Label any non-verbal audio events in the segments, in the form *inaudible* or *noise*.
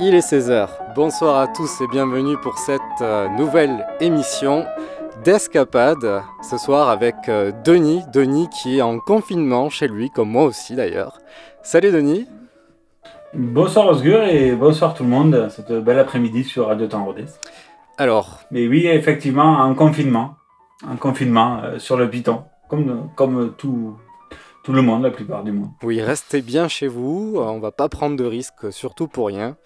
Il est 16h. Bonsoir à tous et bienvenue pour cette euh, nouvelle émission d'Escapade. Ce soir avec euh, Denis. Denis qui est en confinement chez lui, comme moi aussi d'ailleurs. Salut Denis. Bonsoir Osgur et bonsoir tout le monde, cette belle après-midi sur Radio Temps. Alors. Mais oui, effectivement, un confinement. Un confinement euh, sur le Python, comme, comme tout, tout le monde, la plupart du monde. Oui, restez bien chez vous, on va pas prendre de risques, surtout pour rien.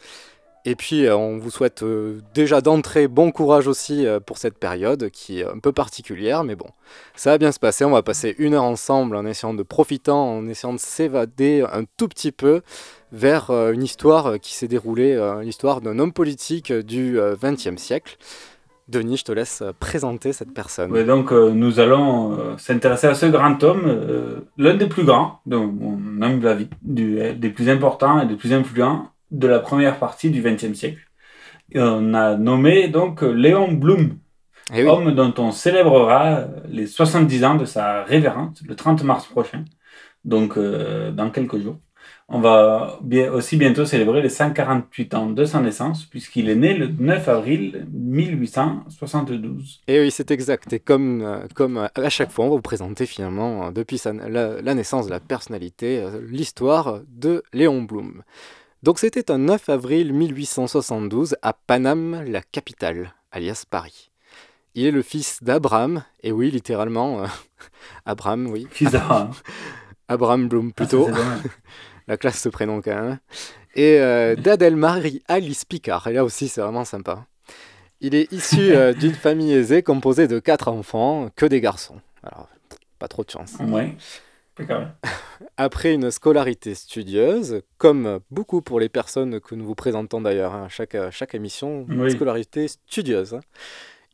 Et puis, euh, on vous souhaite euh, déjà d'entrée bon courage aussi euh, pour cette période qui est un peu particulière, mais bon, ça va bien se passer. On va passer une heure ensemble en essayant de profiter, en essayant de s'évader un tout petit peu vers une histoire qui s'est déroulée, l'histoire d'un homme politique du XXe siècle. Denis, je te laisse présenter cette personne. Oui, donc nous allons s'intéresser à ce grand homme, l'un des plus grands, de mon des plus importants et des plus influents de la première partie du XXe siècle. Et on a nommé donc Léon Blum, Eh oui. homme dont on célébrera les 70 ans de sa révérence le 30 mars prochain, donc euh, dans quelques jours. On va bien, aussi bientôt célébrer les 148 ans de sa naissance, puisqu'il est né le 9 avril 1872. Et oui, c'est exact. Et comme, euh, comme à chaque fois, on va vous présenter finalement, euh, depuis sa- la, la naissance de la personnalité, euh, l'histoire de Léon Blum. Donc c'était un 9 avril 1872 à Paname, la capitale, alias Paris. Il est le fils d'Abraham, et oui, littéralement, euh, *laughs* Abraham, oui. Fils d'Abraham. *laughs* Abraham Blum Ah, plutôt. dommage. *laughs* la classe ce prénom quand même. Et euh, d'Adelmarie Alice Picard, et là aussi c'est vraiment sympa. Il est issu euh, d'une famille aisée composée de quatre enfants, que des garçons. Alors, pas trop de chance. Ouais. Après une scolarité studieuse, comme beaucoup pour les personnes que nous vous présentons d'ailleurs, hein, chaque, chaque émission, une Oui. scolarité studieuse, hein,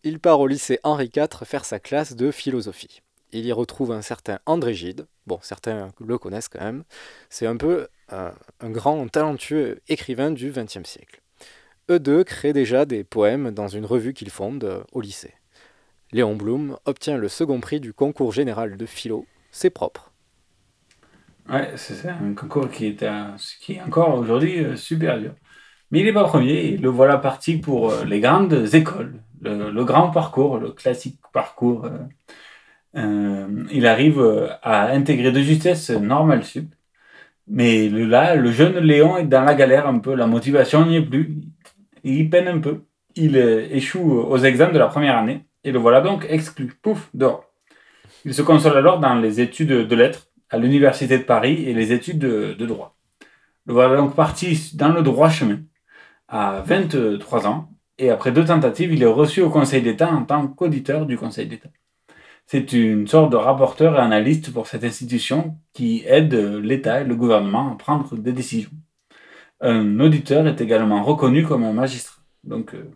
il part au lycée Henri IV faire sa classe de philosophie. Il y retrouve un certain André Gide, bon, certains le connaissent quand même, c'est un peu euh, un grand talentueux écrivain du XXe siècle. Eux deux créent déjà des poèmes dans une revue qu'ils fondent euh, au lycée. Léon Blum obtient le second prix du concours général de philo, c'est propre. Ouais, c'est ça, un concours qui est, un- qui est encore aujourd'hui euh, super dur. Mais il n'est pas premier, le voilà parti pour euh, les grandes écoles, le, grand parcours, le classique parcours. euh, euh, il arrive à intégrer de justesse Normal Sup. Mais là, le jeune Léon est dans la galère un peu, la motivation n'y est plus. Il peine un peu. Il échoue aux examens de la première année, et le voilà donc exclu. Pouf, dehors. Il se console alors dans les études de lettres à l'Université de Paris et les études de, droit. Le voilà donc parti dans le droit chemin à 23 ans et après deux tentatives, il est reçu au Conseil d'État en tant qu'auditeur du Conseil d'État. C'est une sorte de rapporteur et analyste pour cette institution qui aide l'État et le gouvernement à prendre des décisions. Un auditeur est également reconnu comme un magistrat. Donc, euh,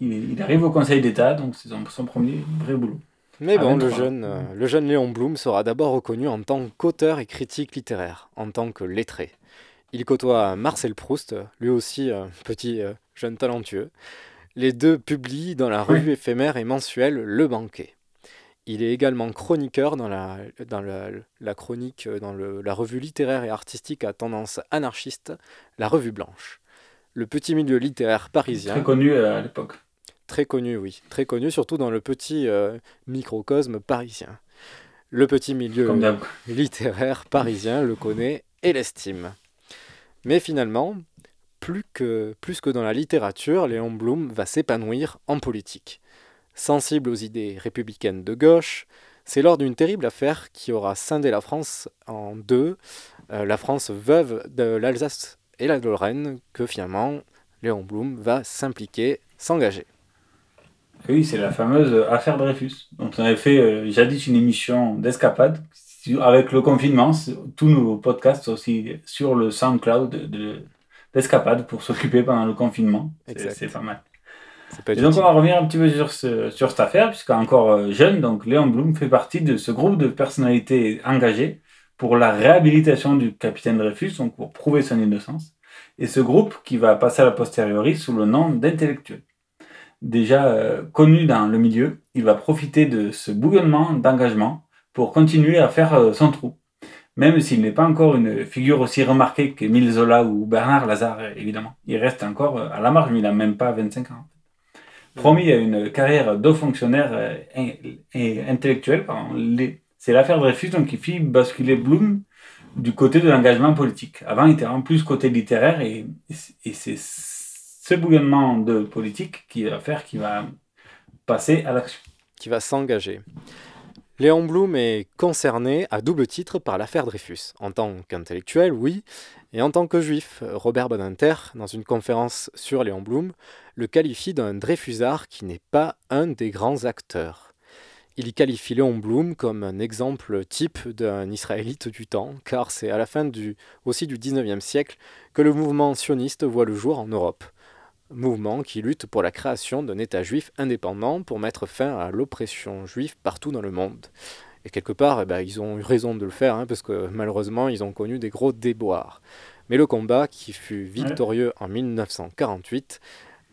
il, arrive au Conseil d'État, donc c'est son premier vrai boulot. Mais À bon, le 23. jeune, euh, le jeune Léon Blum sera d'abord reconnu en tant qu'auteur et critique littéraire, en tant que lettré. Il côtoie Marcel Proust, lui aussi un petit euh, jeune talentueux. Les deux publient dans la revue éphémère et mensuelle Le Banquet. Il est également chroniqueur dans la, dans la, la chronique, euh, dans le- la revue littéraire et artistique à tendance anarchiste, La Revue Blanche. Le petit milieu littéraire parisien. Très connu euh, à l'époque. Très connu, oui. Très connu, surtout dans le petit euh, microcosme parisien. Le petit milieu Comme littéraire parisien le connaît et l'estime. Mais finalement, plus que, plus que dans la littérature, Léon Blum va s'épanouir en politique. Sensible aux idées républicaines de gauche, c'est lors d'une terrible affaire qui aura scindé la France en deux, euh, la France veuve de l'Alsace et la Lorraine, que finalement Léon Blum va s'impliquer, s'engager. Oui, c'est la fameuse affaire Dreyfus. dont on avait fait euh, jadis une émission d'escapade. Avec le confinement, tous nos podcasts aussi sur le SoundCloud d'escapade pour s'occuper pendant le confinement. C'est pas mal. Et donc on va revenir un petit peu sur, ce, sur cette affaire, puisqu'encore euh, jeune, donc Léon Blum fait partie de ce groupe de personnalités engagées pour la réhabilitation du capitaine Dreyfus, donc pour prouver son innocence. Et ce groupe qui va passer à la posteriori sous le nom d'intellectuels. Déjà euh, connu dans le milieu, il va profiter de ce bouillonnement d'engagement pour continuer à faire euh, son trou. Même s'il n'est pas encore une figure aussi remarquée qu'Émile Zola ou Bernard Lazare, évidemment. Il reste encore à la marge, mais il n'a même pas 25 ans promis à une carrière de fonctionnaire euh, et intellectuel. C'est l'affaire Dreyfus donc, qui fit basculer Bloom du côté de l'engagement politique. Avant, il était en plus côté littéraire et, c'est ce bouillonnement de politique qui va faire qu'il va passer à l'action. Qui va s'engager. Léon Blum est concerné à double titre par l'affaire Dreyfus. En tant qu'intellectuel, oui, et en tant que juif, Robert Badinter, dans une conférence sur Léon Blum, le qualifie d'un Dreyfusard qui n'est pas un des grands acteurs. Il y qualifie Léon Blum comme un exemple type d'un Israélite du temps, car c'est à la fin du, aussi du XIXe siècle que le mouvement sioniste voit le jour en Europe. Mouvement qui lutte pour la création d'un État juif indépendant pour mettre fin à l'oppression juive partout dans le monde. Et quelque part, eh ben, ils ont eu raison de le faire, hein, parce que malheureusement, ils ont connu des gros déboires. Mais le combat, qui fut victorieux en 1948,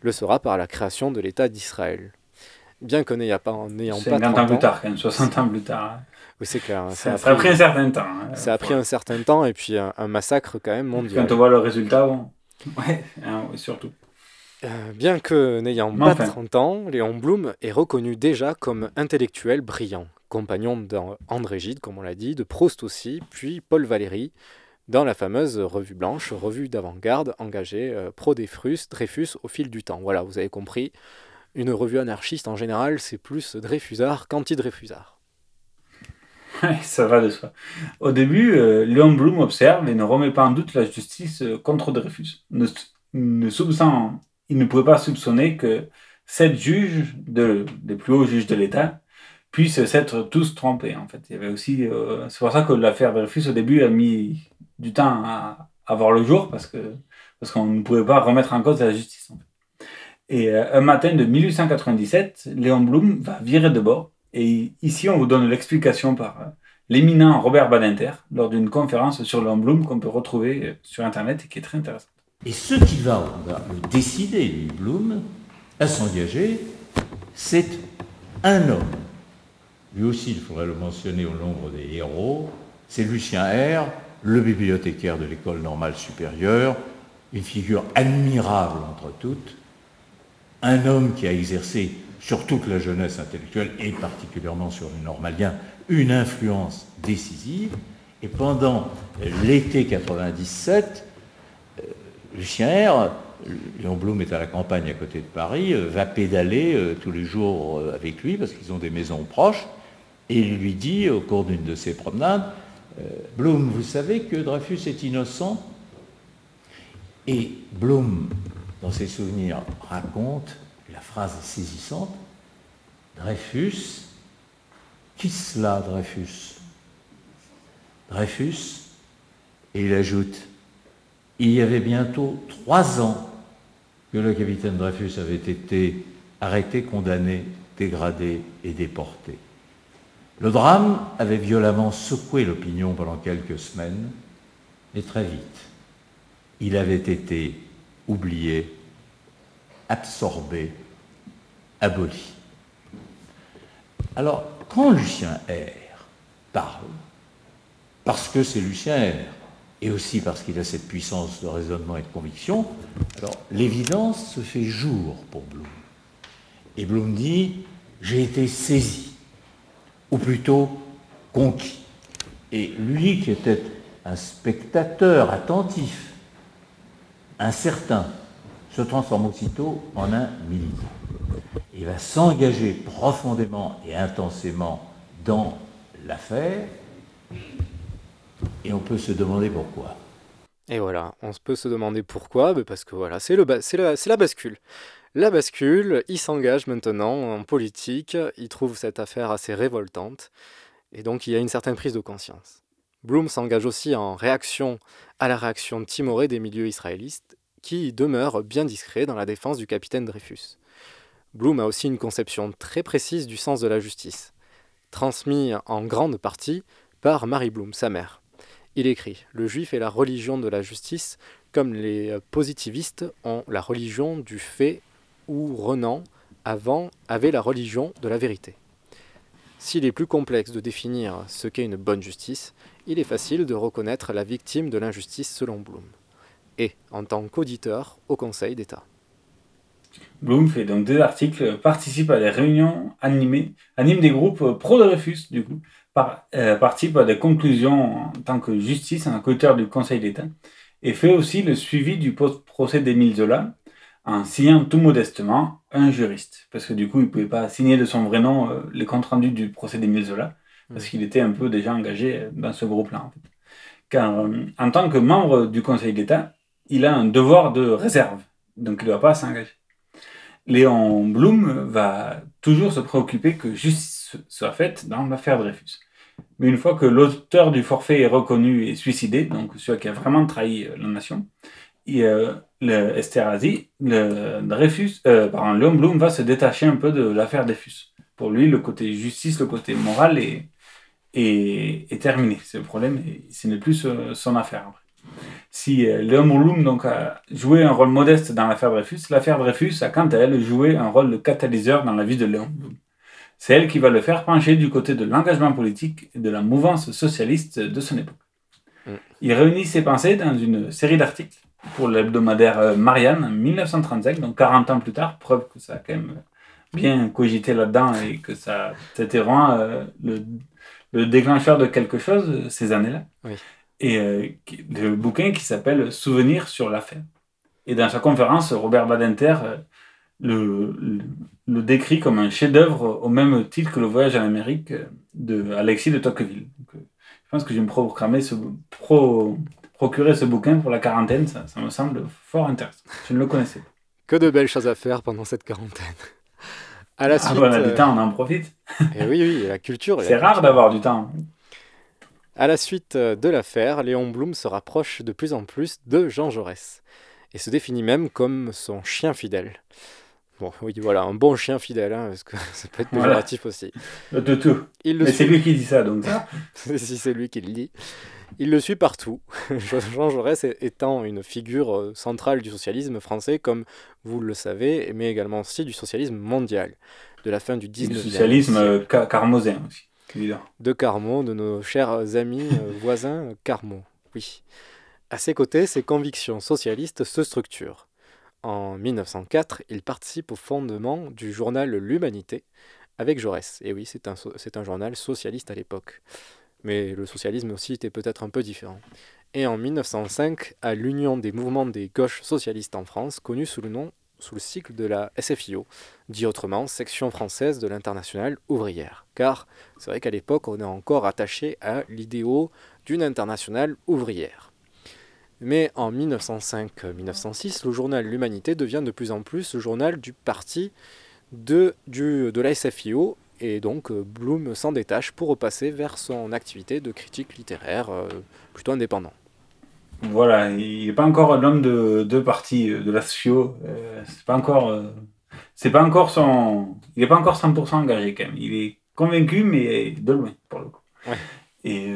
le sera par la création de l'État d'Israël. Bien que n'ayant pas, n'ayant pas 50 ans plus tard, quand même, 60 ans plus tard. Hein. Oui, c'est clair. Hein, ça, a pris un certain temps. ça a pris un certain temps, et puis un, massacre quand même mondial. Quand on voit le résultat, bon. Ouais, surtout. Euh, bien que n'ayant pas 30 ans, Léon Blum est reconnu déjà comme intellectuel brillant compagnon d'André Gide, comme on l'a dit, de Proust aussi, puis Paul Valéry, dans la fameuse revue blanche, revue d'avant-garde engagée euh, pro-Dreyfus, Dreyfus au fil du temps. Voilà, vous avez compris, une revue anarchiste en général, c'est plus Dreyfusard qu'anti-Dreyfusard. *laughs* ça va de soi. Au début, euh, Léon Blum observe et ne remet pas en doute la justice contre Dreyfus. Ne, ne il ne pouvait pas soupçonner que sept juges, de, des plus hauts juges de l'État, puissent s'être tous trompés. En fait, euh, c'est pour ça que l'affaire Dreyfus au début a mis du temps à, voir le jour parce qu'on ne pouvait pas remettre en cause la justice. Et euh, un matin de 1897, Léon Blum va virer de bord. Et ici, on vous donne l'explication par euh, l'éminent Robert Badinter lors d'une conférence sur Léon Blum qu'on peut retrouver sur Internet et qui est très intéressante. Et ce qui va, va décider, Blum, à s'engager, c'est un homme lui aussi, il faudrait le mentionner au nombre des héros, c'est Lucien R., le bibliothécaire de l'école normale supérieure, une figure admirable entre toutes, un homme qui a exercé sur toute la jeunesse intellectuelle et particulièrement sur les normaliens une influence décisive. Et pendant l'été 97, euh, Lucien R., Léon Blum est à la campagne à côté de Paris, euh, va pédaler euh, tous les jours avec lui parce qu'ils ont des maisons proches. Et il lui dit, au cours d'une de ses promenades, euh, Blum, vous savez que Dreyfus est innocent? Et Blum, dans ses souvenirs, raconte, la phrase saisissante, Dreyfus, qui cela Dreyfus? Dreyfus, et il ajoute, il y avait bientôt trois ans que le capitaine Dreyfus avait été arrêté, condamné, dégradé et déporté. Le drame avait violemment secoué l'opinion pendant quelques semaines, mais très vite, il avait été oublié, absorbé, aboli. Alors, quand Lucien R parle, parce que c'est Lucien R, et aussi parce qu'il a cette puissance de raisonnement et de conviction, alors l'évidence se fait jour pour Bloom. Et Bloom dit, j'ai été saisi ou plutôt conquis. Et lui qui était un spectateur attentif un certain se transforme aussitôt en un militant. Il va s'engager profondément et intensément dans l'affaire, et on peut se demander pourquoi. Et voilà, on peut se demander pourquoi, parce que voilà, c'est la, la bascule. La bascule, il s'engage maintenant en politique, il trouve cette affaire assez révoltante, et donc il y a une certaine prise de conscience. Bloom s'engage aussi en réaction à la réaction timorée des milieux israélistes, qui demeurent bien discrets dans la défense du capitaine Dreyfus. Bloom a aussi une conception très précise du sens de la justice, transmis en grande partie par Marie Bloom, sa mère. Il écrit Le juif est la religion de la justice, comme les positivistes ont la religion du fait ou Renan avant avait la religion de la vérité. S'il est plus complexe de définir ce qu'est une bonne justice, il est facile de reconnaître la victime de l'injustice selon Bloom, et en tant qu'auditeur au Conseil d'État. Bloom fait donc deux articles, participe à des réunions animées, anime des groupes pro-Dreyfus, du coup, euh, participe à des conclusions en tant que justice, un auteur du Conseil d'État, et fait aussi le suivi du procès d'Émile Zola, en signant tout modestement un juriste. Parce que du coup, il ne pouvait pas signer de son vrai nom euh, les comptes rendus du procès d'Émile Zola, parce mm. qu'il était un peu déjà engagé dans ce groupe-là. En fait. Car euh, en tant que membre du Conseil d'État, il a un devoir de réserve, donc il ne doit pas s'engager. Léon Blum va toujours se préoccuper que justice soit faite dans l'affaire Dreyfus. Mais une fois que l'auteur du forfait est reconnu et suicidé, donc celui qui a vraiment trahi euh, la nation, euh, le Esterhazy, le Dreyfus, euh, pardon, Léon Blum va se détacher un peu de l'affaire Dreyfus. Pour lui, le côté justice, le côté moral est, est, terminé. C'est le problème, et ce n'est plus son affaire. Si euh, Léon Blum donc, a joué un rôle modeste dans l'affaire Dreyfus, l'affaire Dreyfus a quant à elle joué un rôle de catalyseur dans la vie de Léon Blum. C'est elle qui va le faire pencher du côté de l'engagement politique et de la mouvance socialiste de son époque. Mm. Il réunit ses pensées dans une série d'articles pour l'hebdomadaire euh, Marianne en 1935, donc 40 ans plus tard, preuve que ça a quand même bien cogité là-dedans et que ça c'était vraiment euh, le, le, déclencheur de quelque chose ces années-là. Et euh, le bouquin qui s'appelle Souvenir sur l'affaire. Et dans sa conférence, Robert Badinter le, le, décrit comme un chef-d'œuvre au même titre que le voyage en Amérique de Alexis de Tocqueville. je pense que je vais me programmer ce, pro, procurer ce bouquin pour la quarantaine, ça, ça, me semble fort intéressant. Je ne le connaissais pas. Que de belles choses à faire pendant cette quarantaine. À la suite, ah, on a du temps, on en profite. Et *laughs* eh oui, oui, la culture. C'est rare d'avoir du temps. À la suite de l'affaire, Léon Blum se rapproche de plus en plus de Jean Jaurès et se définit même comme son chien fidèle. Bon, oui, voilà, un bon chien fidèle, hein, parce que *laughs* ça peut être péjoratif aussi. De tout. Mais c'est lui qui dit ça, donc. *laughs* si c'est lui qui le dit. Il le suit partout, *laughs* Jean Jaurès étant une figure euh, centrale du socialisme français, comme vous le savez, mais également aussi du socialisme mondial, de la fin du 19e Du socialisme euh, carmosin aussi, De Carmo, de nos chers amis euh, voisins Carmo, oui. À ses côtés, ses convictions socialistes se structurent. En 1904, il participe au fondement du journal L'Humanité avec Jaurès. Et oui, c'est un, journal socialiste à l'époque mais le socialisme aussi était peut-être un peu différent. Et en 1905, à l'Union des mouvements des gauches socialistes en France, connue sous le nom, sous le cycle de la SFIO, dit autrement section française de l'internationale ouvrière. Car c'est vrai qu'à l'époque, on est encore attaché à l'idéal d'une internationale ouvrière. Mais en 1905-1906, le journal L'Humanité devient de plus en plus le journal du parti de, du, de la SFIO et donc euh, Bloom s'en détache pour repasser vers son activité de critique littéraire euh, plutôt indépendant. Voilà, il n'est pas encore l'homme de deux parties euh, de la SFIO. c'est pas encore, c'est pas encore son, il n'est pas encore 100% engagé quand même. Il est convaincu, mais de loin pour le coup. Et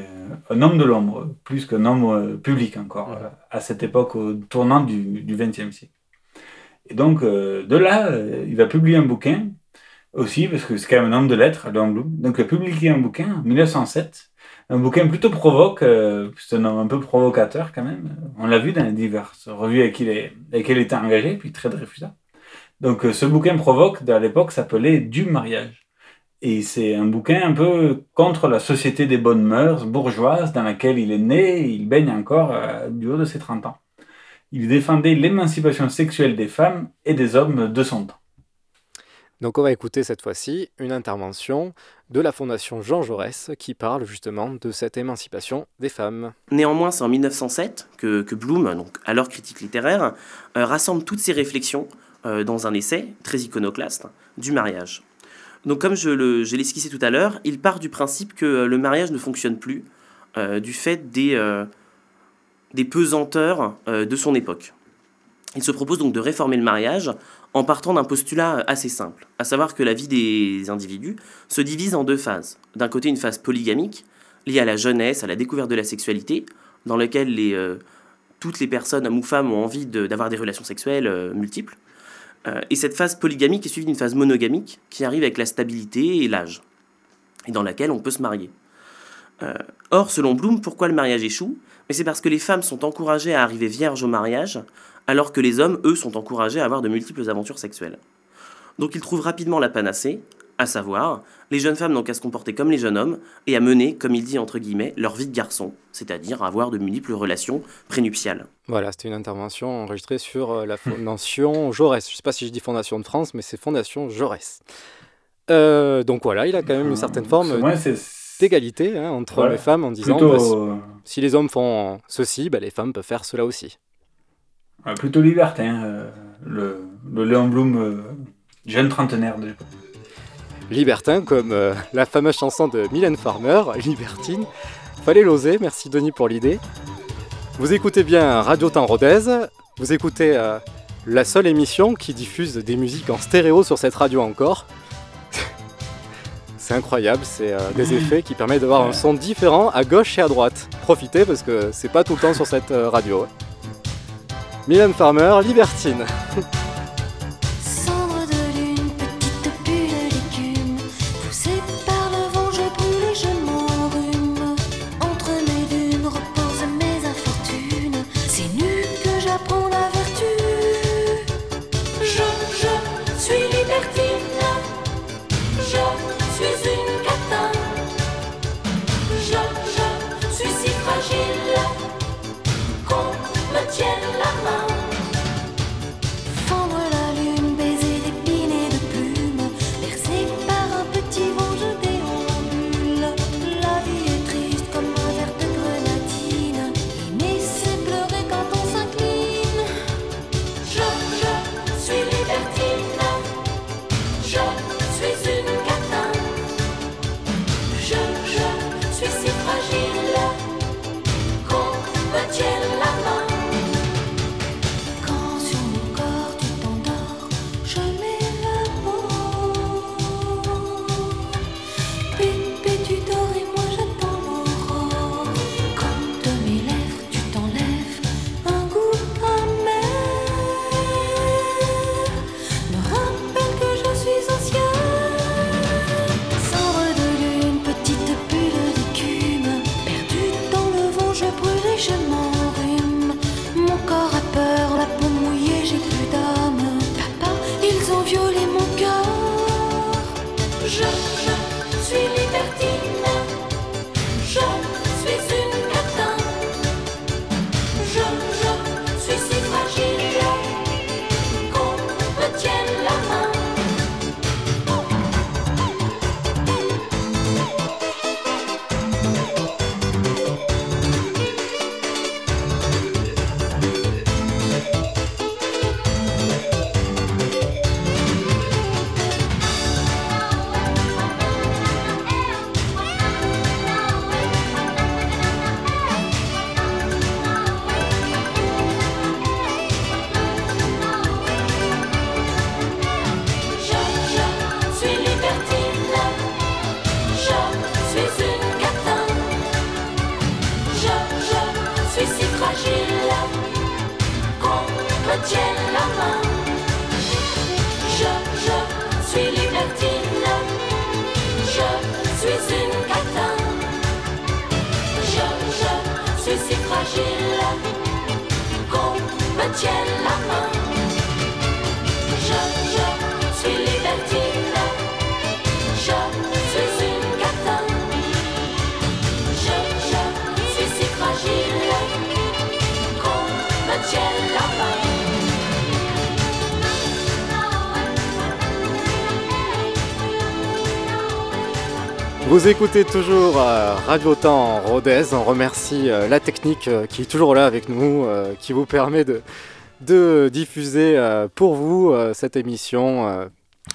un homme de l'ombre, plus qu'un homme public encore, à cette époque, au tournant du XXe siècle. Et donc, de là, il va publier un bouquin aussi, parce que c'est quand même un homme de lettres, Léon Blum. Donc, il a publié un bouquin en 1907, un bouquin plutôt provoque, euh, c'est un homme un peu provocateur quand même. On l'a vu dans les diverses revues avec, qui il était engagé, puis très Dreyfusard. Donc, euh, ce bouquin provoque, à l'époque, s'appelait Du mariage. Et c'est un bouquin un peu contre la société des bonnes mœurs bourgeoises dans laquelle il est né et il baigne encore euh, du haut de ses 30 ans. Il défendait l'émancipation sexuelle des femmes et des hommes de son temps. Donc on va écouter cette fois-ci une intervention de la Fondation Jean Jaurès qui parle justement de cette émancipation des femmes. Néanmoins, c'est en 1907 que, que Bloom, donc alors critique littéraire, euh, rassemble toutes ses réflexions euh, dans un essai très iconoclaste du mariage. Donc comme je l'ai esquissé tout à l'heure, il part du principe que le mariage ne fonctionne plus euh, du fait des, des pesanteurs de son époque. Il se propose donc de réformer le mariage en partant d'un postulat assez simple, à savoir que la vie des individus se divise en deux phases. D'un côté, une phase polygamique, liée à la jeunesse, à la découverte de la sexualité, dans laquelle euh, toutes les personnes, hommes ou femmes, ont envie d'avoir des relations sexuelles euh, multiples. Euh, et cette phase polygamique est suivie d'une phase monogamique qui arrive avec la stabilité et l'âge, et dans laquelle on peut se marier. or, selon Bloom, pourquoi le mariage échoue? Mais c'est parce que les femmes sont encouragées à arriver vierges au mariage, alors que les hommes, eux, sont encouragés à avoir de multiples aventures sexuelles. Donc ils trouvent rapidement la panacée, à savoir, les jeunes femmes n'ont qu'à se comporter comme les jeunes hommes et à mener, comme il dit entre guillemets, leur vie de garçon, c'est-à-dire avoir de multiples relations prénuptiales. Voilà, c'était une intervention enregistrée sur euh, la Fondation *laughs* Jaurès. Je ne sais pas si je dis Fondation de France, mais c'est Fondation Jaurès. Euh, donc voilà, il a quand même une certaine forme d'égalité hein, entre hommes et femmes en disant bah, si, les hommes font ceci, bah, les femmes peuvent faire cela aussi plutôt libertin, euh, le, le Léon Blum euh, jeune trentenaire de l'époque. Libertin, comme euh, la fameuse chanson de Mylène Farmer, Libertine. Fallait l'oser, merci Denis pour l'idée. Vous écoutez bien Radio Temps Rodez, vous écoutez la seule émission qui diffuse des musiques en stéréo sur cette radio encore. c'est incroyable, c'est des effets qui permettent d'avoir un son différent à gauche et à droite. Profitez parce que c'est pas tout le temps sur cette radio. Mylène Farmer, Libertine. *laughs* Vous écoutez toujours euh, Radio Temps Rodez. On remercie euh, la technique euh, qui est toujours là avec nous, qui vous permet de, de diffuser pour vous cette émission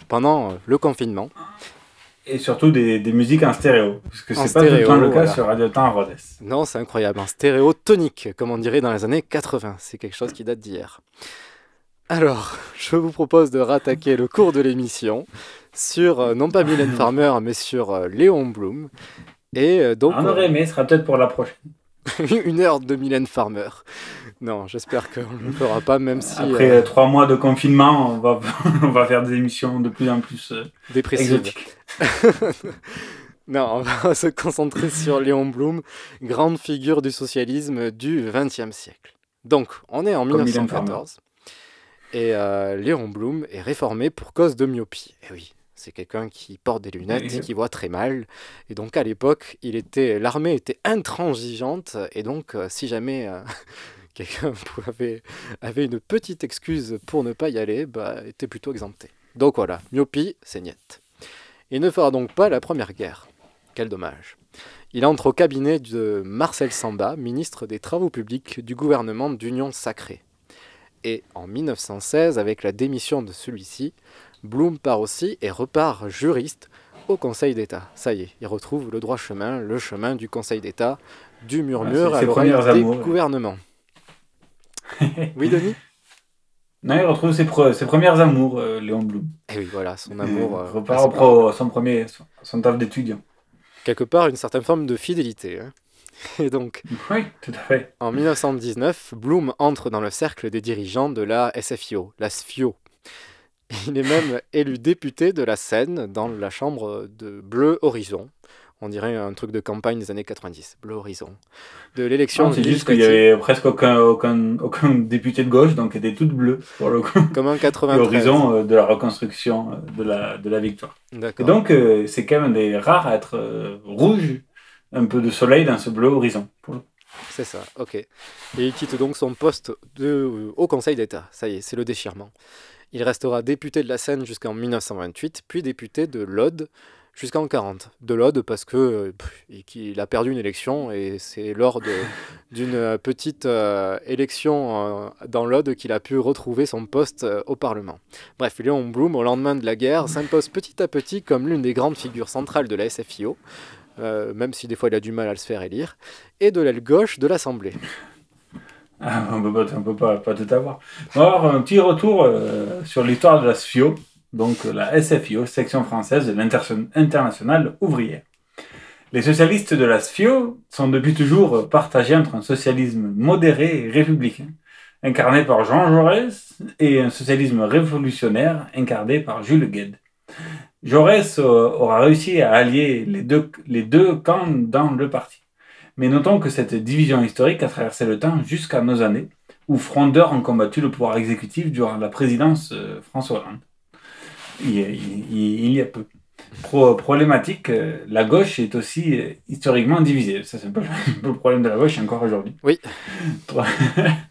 pendant le confinement. Et surtout des, des musiques en stéréo, parce que c'est pas tout le temps le cas voilà. sur Radio Temps Rhodes. Non, c'est incroyable. En stéréo tonique, comme on dirait dans les années 80. C'est quelque chose qui date d'hier. Alors, je vous propose de rattaquer le cours de l'émission sur, euh, non pas Mylène *laughs* Farmer, mais sur euh, Léon Blum. Et euh, donc, On aurait aimé, ce sera peut-être pour la prochaine. *laughs* une heure de Mylène Farmer. Non, j'espère qu'on ne le fera pas, même si... Après euh, trois mois de confinement, on va, *laughs* on va faire des émissions de plus en plus euh, Dépressive. exotiques. non, on va se concentrer sur Léon Blum, grande figure du socialisme du XXe siècle. Donc, on est en Comme Mylène 1914 et euh, Léon Blum est réformé pour cause de myopie. Et oui, c'est quelqu'un qui porte des lunettes, Oui. qui voit très mal. Et donc, à l'époque, il était, l'armée était intransigeante. Et donc, euh, si jamais euh, *laughs* quelqu'un *laughs* avait, avait une petite excuse pour ne pas y aller, bah, était plutôt exempté. Donc voilà, myopie, c'est niet. Il ne fera donc pas la première guerre. Quel dommage. Il entre au cabinet de Marcel Samba, ministre des Travaux publics du gouvernement d'Union sacrée. Et en 1916, avec la démission de celui-ci, Blum part aussi et repart juriste au Conseil d'État. Ça y est, il retrouve le droit chemin, le chemin du Conseil d'État, du murmure c'est à l'oreille des amours, ouais. gouvernements. *laughs* oui, Denis? Non, il retrouve ses, pre- ses premières amours, euh, Léon Blum. Et oui, voilà, son amour. euh, repart au pro- son premier, son, son taf d'étudiant. quelque part une certaine forme de fidélité. hein. *laughs* Et donc, Oui, tout à fait. en 1919, Blum entre dans le cercle des dirigeants de la SFIO, la SFIO. Il est même élu député de la Seine dans la chambre de Bleu Horizon. On dirait un truc de campagne des années 90, Bleu Horizon. De l'élection Non, C'est juste qu'il y avait presque aucun, aucun, aucun député de gauche, donc était toute bleue pour le coup. comme en 93. L'horizon euh, de la reconstruction euh, de la, de la victoire. Et D'accord. donc, euh, c'est quand même des rares à être rouge, un peu de soleil dans ce bleu horizon. pour le coup. C'est ça, ok. Et il quitte donc son poste de, au Conseil d'État. Ça y est, c'est le déchirement. Il restera député de la Seine jusqu'en 1928, puis député de l'Aude jusqu'en 40. De l'Aude parce que euh, pff, il- qu'il a perdu une élection et c'est lors *laughs* d'une euh, petite euh, élection euh, dans l'Aude qu'il a pu retrouver son poste euh, au Parlement. Bref, Léon Blum, au lendemain de la guerre, *laughs* s'impose petit à petit comme l'une des grandes figures centrales de la SFIO, même si des fois il a du mal à se faire élire, et de l'aile gauche de l'Assemblée. Ah, on peut pas, on peut pas, tout avoir un petit retour euh, sur l'histoire de la SFIO, donc euh, la SFIO, section française de l'internationale ouvrière. Les socialistes de la SFIO sont depuis toujours partagés entre un socialisme modéré et républicain, incarné par Jean Jaurès, et un socialisme révolutionnaire incarné par Jules Gued. Jaurès euh, aura réussi à allier les deux, les deux camps dans le parti. Mais notons que cette division historique a traversé le temps jusqu'à nos années, où frondeurs ont combattu le pouvoir exécutif durant la présidence euh, François Hollande. Il, y a- il- il- il y a peu. Pro- problématique, euh, la gauche est aussi euh, historiquement divisée. Ça, c'est un peu, *laughs* un peu le problème de la gauche encore aujourd'hui. Oui. *laughs*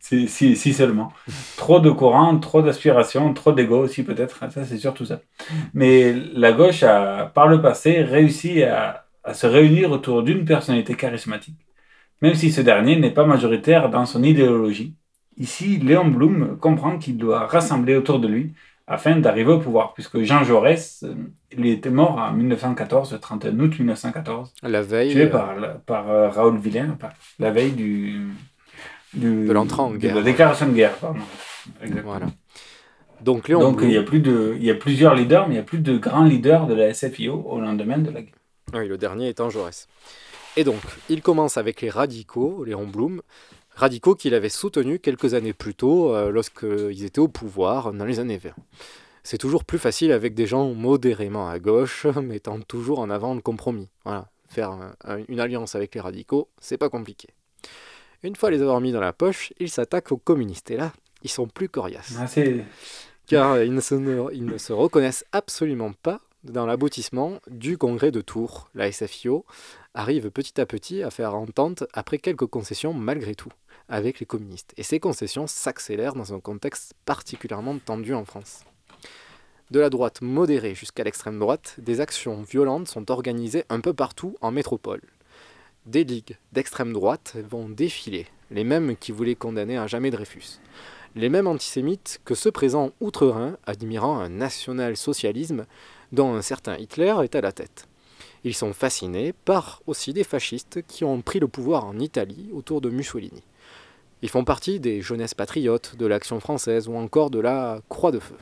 Si- si seulement. Trop de courants, trop d'aspirations, trop d'ego aussi peut-être. Ça, c'est surtout ça. Mais la gauche a, par le passé, réussi à, à se réunir autour d'une personnalité charismatique, même si ce dernier n'est pas majoritaire dans son idéologie. Ici, Léon Blum comprend qu'il doit rassembler autour de lui afin d'arriver au pouvoir, puisque Jean Jaurès, euh, il était mort en 1914, le 31 août 1914, La veille tué euh, par, euh, Raoul Villain, par- la veille du, du- De l'entrée en de guerre. la déclaration de guerre, pardon. Exactement. Voilà. Donc Léon Donc Blum- il y a plus de, il y a plusieurs leaders, mais il y a plus de grands leaders de la SFIO au lendemain de la guerre. Oui, le dernier étant Jaurès. Et donc, il commence avec les radicaux, Léon Blum, radicaux qu'il avait soutenus quelques années plus tôt euh, lorsqu'ils étaient au pouvoir dans les années 20. C'est toujours plus facile avec des gens modérément à gauche, *laughs* mettant toujours en avant le compromis. Voilà, faire un- un- une alliance avec les radicaux, c'est pas compliqué. Une fois les avoir mis dans la poche, ils s'attaquent aux communistes. Et là, ils sont plus coriaces. Ah, Car ils ne, se, ne- ils ne se reconnaissent absolument pas dans l'aboutissement du congrès de Tours. La SFIO arrive petit à petit à faire entente après quelques concessions malgré tout avec les communistes. Et ces concessions s'accélèrent dans un contexte particulièrement tendu en France. De la droite modérée jusqu'à l'extrême droite, des actions violentes sont organisées un peu partout en métropole. Des ligues d'extrême droite vont défiler, les mêmes qui voulaient condamner à jamais Dreyfus. Les mêmes antisémites que ceux présents outre-Rhin, admirant un national-socialisme dont un certain Hitler est à la tête. Ils sont fascinés par aussi des fascistes qui ont pris le pouvoir en Italie autour de Mussolini. Ils font partie des jeunesses patriotes, de l'Action française ou encore de la Croix de Feu.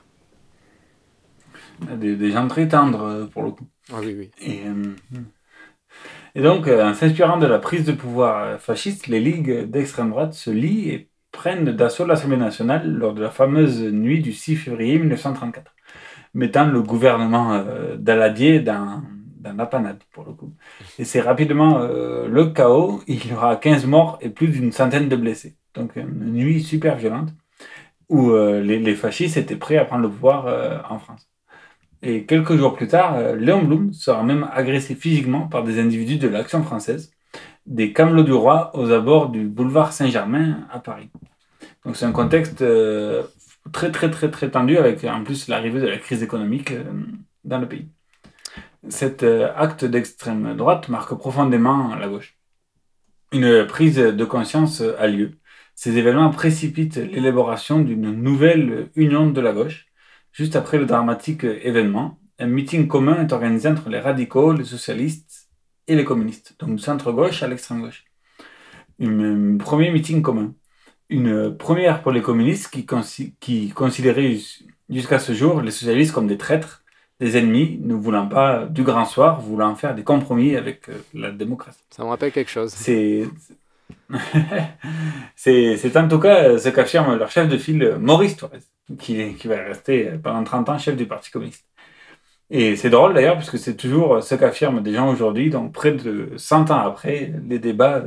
Des, des gens très tendres euh, pour le coup. Ah oui, oui. Et, euh, et donc, euh, en s'inspirant de la prise de pouvoir fasciste, les ligues d'extrême droite se lient et prennent d'assaut l'Assemblée nationale lors de la fameuse nuit du 6 février 1934, mettant le gouvernement euh, d'Aladier dans, dans la panade, pour le coup. Et c'est rapidement euh, le chaos. Il y aura 15 morts et plus d'une centaine de blessés. Donc, une nuit super violente où euh, les, fascistes étaient prêts à prendre le pouvoir en France. Et quelques jours plus tard, Léon Blum sera même agressé physiquement par des individus de l'Action française, des Camelots du Roi aux abords du boulevard Saint-Germain à Paris. Donc c'est un contexte très très très très tendu avec en plus l'arrivée de la crise économique euh, dans le pays. Cet euh, acte d'extrême droite marque profondément la gauche. Une prise de conscience euh, a lieu. Ces événements précipitent l'élaboration d'une nouvelle union de la gauche. Juste après le dramatique événement, un meeting commun est organisé entre les radicaux, les socialistes et les communistes, donc du centre-gauche à l'extrême-gauche. Un premier meeting commun. Une première pour les communistes qui, consi- qui considéraient jus- jusqu'à ce jour les socialistes comme des traîtres, des ennemis, ne voulant pas du grand soir, voulant faire des compromis avec euh, la démocratie. Ça me rappelle quelque chose. C'est *laughs* c'est en tout cas ce qu'affirme leur chef de file Maurice Thorez, qui, qui va rester pendant 30 ans chef du Parti communiste. Et c'est drôle d'ailleurs, parce que c'est toujours ce qu'affirment des gens aujourd'hui, donc près de 100 ans après, les débats,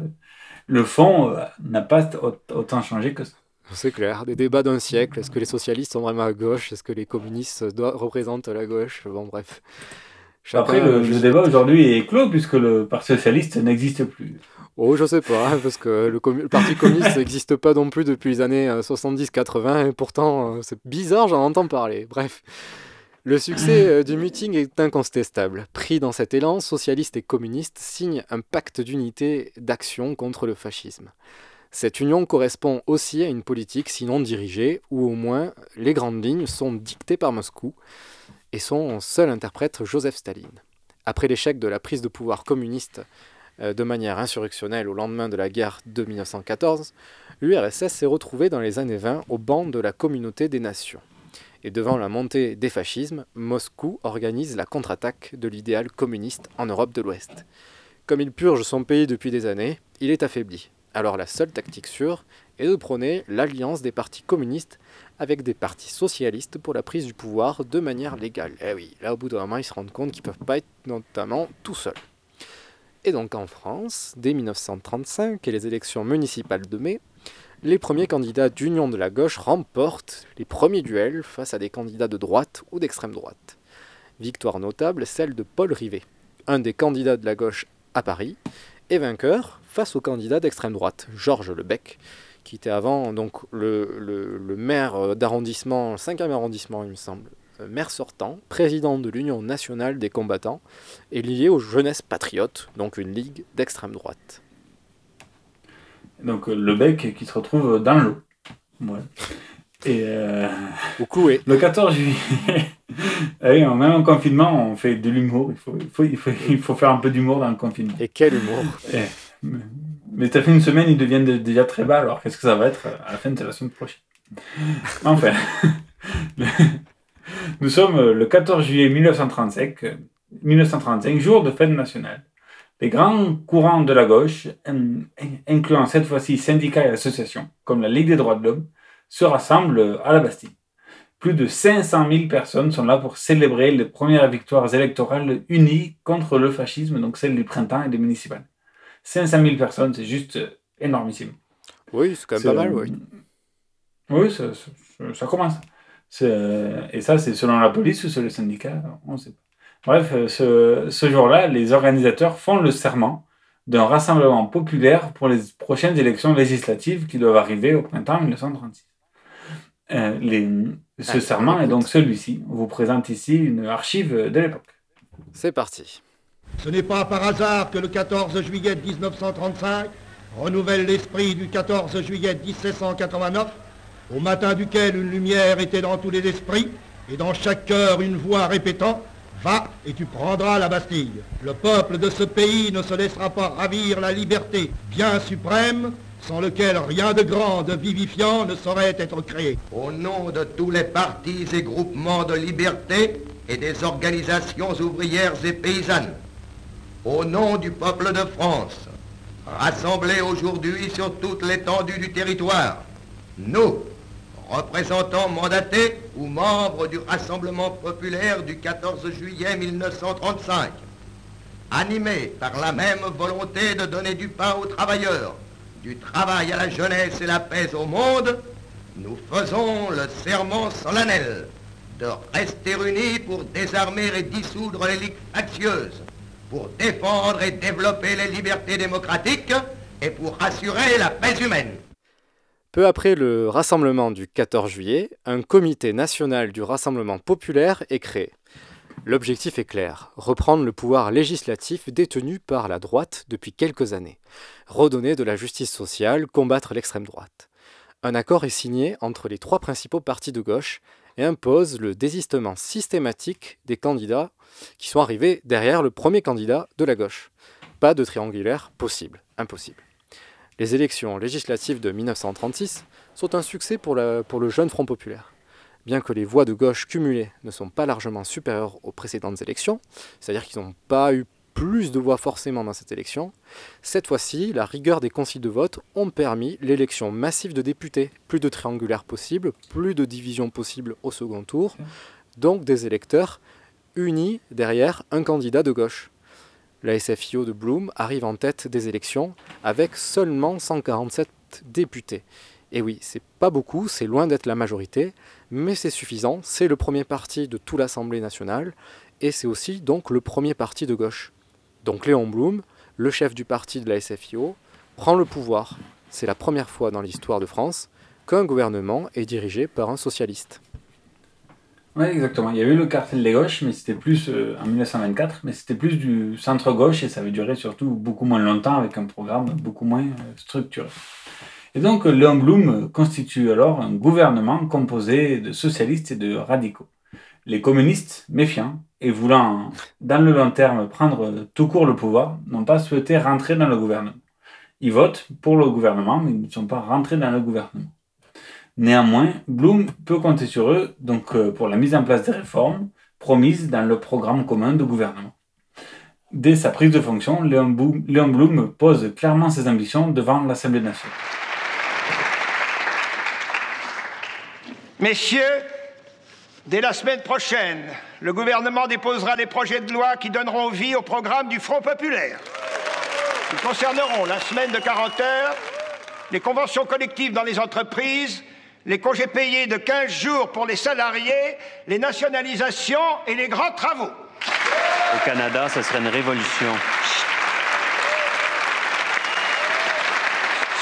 le fond euh, n'a pas au- autant changé que ça. C'est clair, des débats d'un siècle. Est-ce que les socialistes sont vraiment à gauche? Est-ce que les communistes doivent- représentent la gauche? Bon, bref. Après, le, le débat aujourd'hui est clos, puisque le Parti socialiste n'existe plus. Oh, je sais pas, hein, parce que le, le Parti communiste *laughs* n'existe pas non plus depuis les années euh, 70-80, et pourtant, euh, c'est bizarre, j'en entends parler. Bref. Le succès euh, du meeting est incontestable. Pris dans cet élan, socialistes et communistes signent un pacte d'unité d'action contre le fascisme. Cette union correspond aussi à une politique sinon dirigée, ou au moins les grandes lignes sont dictées par Moscou, et son seul interprète Joseph Staline. Après l'échec de la prise de pouvoir communiste euh, de manière insurrectionnelle au lendemain de la guerre de 1914, l'URSS s'est retrouvée dans les années 20 au banc de la communauté des nations. Et devant la montée des fascismes, Moscou organise la contre-attaque de l'idéal communiste en Europe de l'Ouest. Comme il purge son pays depuis des années, il est affaibli. Alors la seule tactique sûre est de prôner l'alliance des partis communistes avec des partis socialistes pour la prise du pouvoir de manière légale. Eh oui, là au bout d'un moment, ils se rendent compte qu'ils ne peuvent pas être notamment tout seuls. Et donc en France, dès 1935 et les élections municipales de mai, les premiers candidats d'Union de la gauche remportent les premiers duels face à des candidats de droite ou d'extrême droite. Victoire notable, celle de Paul Rivet, un des candidats de la gauche à Paris, et vainqueur face au candidat d'extrême droite, Georges Lebec, qui était avant donc le, maire d'arrondissement, 5e arrondissement il me semble, euh, maire sortant, président de l'Union nationale des combattants, et lié aux jeunesses patriotes, donc une ligue d'extrême droite. Donc euh, le bec qui se retrouve dans l'eau. Voilà. Et euh, le 14 juillet, *laughs* ah oui, même en confinement, on fait de l'humour. Il faut, il, faut, il, faut, il faut faire un peu d'humour dans le confinement. Et quel humour mais- Mais ça fait une semaine, ils deviennent de- déjà très bas, alors qu'est-ce que ça va être à la fin de la semaine prochaine? Enfin, *laughs* nous sommes le 14 juillet 1935, euh, 1935, jour de fête nationale. Les grands courants de la gauche, in- incluant cette fois-ci syndicats et associations, comme la Ligue des droits de l'homme, se rassemblent à la Bastille. Plus de 500 000 personnes sont là pour célébrer les premières victoires électorales unies contre le fascisme, donc celles du printemps et des municipales. 500 000 personnes, c'est juste euh, énormissime. Oui, c'est quand même C'est, pas mal, euh, oui. Oui, ça, ça- ça commence. C'est, euh, Et ça, c'est selon la police ou selon le syndicat, on ne sait pas. Bref, euh, ce, ce jour-là, les organisateurs font le serment d'un rassemblement populaire pour les prochaines élections législatives qui doivent arriver au printemps 1936. Euh, les- ce Ah, serment est donc celui-ci. On vous présente ici une archive de l'époque. C'est parti. Ce n'est pas par hasard que le 14 juillet 1935 renouvelle l'esprit du 14 juillet 1789, au matin duquel une lumière était dans tous les esprits et dans chaque cœur une voix répétant Et tu prendras la Bastille. Le peuple de ce pays ne se laissera pas ravir la liberté, bien suprême, sans lequel rien de grand, de vivifiant ne saurait être créé. Au nom de tous les partis et groupements de liberté et des organisations ouvrières et paysannes, au nom du peuple de France, rassemblés aujourd'hui sur toute l'étendue du territoire, nous, représentants mandatés ou membres du Rassemblement populaire du 14 juillet 1935, animés par la même volonté de donner du pain aux travailleurs, du travail à la jeunesse et la paix au monde, nous faisons le serment solennel de rester unis pour désarmer et dissoudre les ligues factieuses, pour défendre et développer les libertés démocratiques et pour assurer la paix humaine. Peu après le rassemblement du 14 juillet, un comité national du Rassemblement populaire est créé. L'objectif est clair, reprendre le pouvoir législatif détenu par la droite depuis quelques années, redonner de la justice sociale, combattre l'extrême droite. Un accord est signé entre les trois principaux partis de gauche et impose le désistement systématique des candidats qui sont arrivés derrière le premier candidat de la gauche. Pas de triangulaire possible, impossible. Les élections législatives de 1936 sont un succès pour, la- pour le jeune Front populaire. Bien que les voix de gauche cumulées ne sont pas largement supérieures aux précédentes élections, c'est-à-dire qu'ils n'ont pas eu plus de voix forcément dans cette élection, cette fois-ci, la rigueur des conciles de vote ont permis l'élection massive de députés. Plus de triangulaires possibles, plus de divisions possibles au second tour, donc des électeurs unis derrière un candidat de gauche. La SFIO de Bloom arrive en tête des élections avec seulement 147 députés. Et oui, c'est pas beaucoup, c'est loin d'être la majorité, mais c'est suffisant, c'est le premier parti de toute l'Assemblée nationale, et c'est aussi donc le premier parti de gauche. Donc Léon Blum, le chef du parti de la SFIO, prend le pouvoir. C'est la première fois dans l'histoire de France qu'un gouvernement est dirigé par un socialiste. Oui, exactement. Il y a eu le cartel des gauches, mais c'était plus euh, en 1924, mais c'était plus du centre-gauche et ça avait duré surtout beaucoup moins longtemps avec un programme beaucoup moins euh, structuré. Et donc, euh, Léon Blum constitue alors un gouvernement composé de socialistes et de radicaux. Les communistes, méfiants et voulant, dans le long terme, prendre tout court le pouvoir, n'ont pas souhaité rentrer dans le gouvernement. Ils votent pour le gouvernement, mais ils ne sont pas rentrés dans le gouvernement. Néanmoins, Blum peut compter sur eux donc, euh, pour la mise en place des réformes promises dans le programme commun de gouvernement. Dès sa prise de fonction, Léon Blum, Léon Blum pose clairement ses ambitions devant l'Assemblée nationale. Messieurs, dès la semaine prochaine, le gouvernement déposera des projets de loi qui donneront vie au programme du Front populaire. Ils concerneront la semaine de 40 heures, les conventions collectives dans les entreprises, les congés payés de 15 jours pour les salariés, les nationalisations et les grands travaux. Au Canada, ce serait une révolution.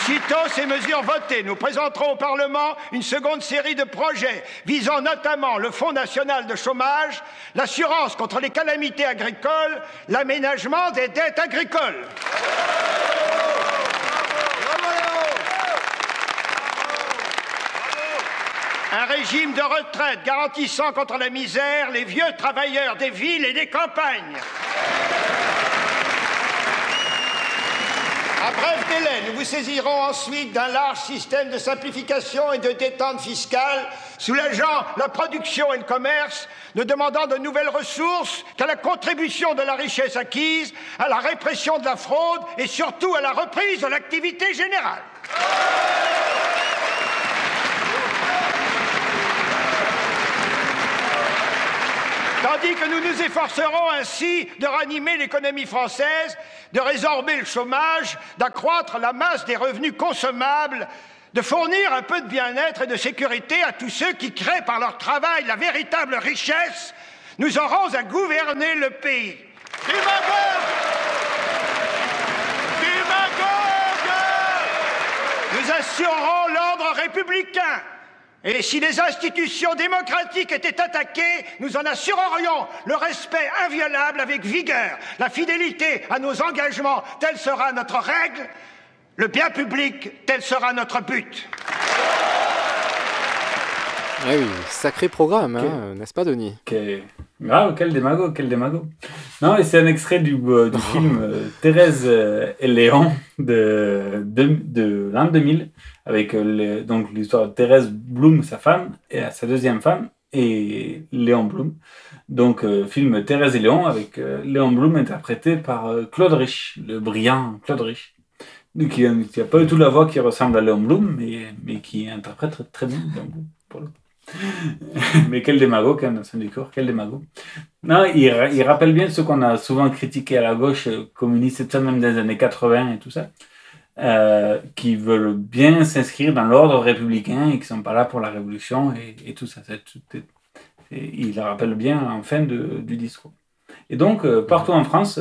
Sitôt ces mesures votées, nous présenterons au Parlement une seconde série de projets visant notamment le Fonds national de chômage, l'assurance contre les calamités agricoles, l'aménagement des dettes agricoles. Un régime de retraite garantissant contre la misère les vieux travailleurs des villes et des campagnes. À bref délai, nous vous saisirons ensuite d'un large système de simplification et de détente fiscale, soulageant la production et le commerce, ne demandant de nouvelles ressources qu'à la contribution de la richesse acquise, à la répression de la fraude et surtout à la reprise de l'activité générale. Tandis que nous nous efforcerons ainsi de ranimer l'économie française, de résorber le chômage, d'accroître la masse des revenus consommables, de fournir un peu de bien-être et de sécurité à tous ceux qui créent par leur travail la véritable richesse, nous aurons à gouverner le pays. Démagogue Démagogue Nous assurerons l'ordre républicain Et si les institutions démocratiques étaient attaquées, nous en assurerions le respect inviolable avec vigueur, la fidélité à nos engagements, telle sera notre règle, le bien public, tel sera notre but. Eh oui, sacré programme, hein, n'est-ce pas, Denis? Quel... Grave, quel démago, quel démago. Non, et c'est un extrait du, euh, du *laughs* film euh, Thérèse euh, et Léon de, de, de l'an 2000, avec euh, donc l'histoire de Thérèse Bloom, sa femme, et sa deuxième femme, et Léon Blum. Donc, euh, film Thérèse et Léon, avec euh, Léon Blum interprété par Claude Rich, le brillant Claude Rich. Donc, qui n'a pas du tout la voix qui ressemble à Léon Blum, mais, mais qui interprète très, bien Léon Blum, pour le *laughs* mais quel démago, quand même, dans son discours, quel démago. Non, il, ra- il rappelle bien ce qu'on a souvent critiqué à la gauche communiste, même les années 80 et tout ça, euh, qui veulent bien s'inscrire dans l'ordre républicain et qui sont pas là pour la révolution et, tout ça. Il le rappelle bien en fin du discours. Et donc, euh, partout en France,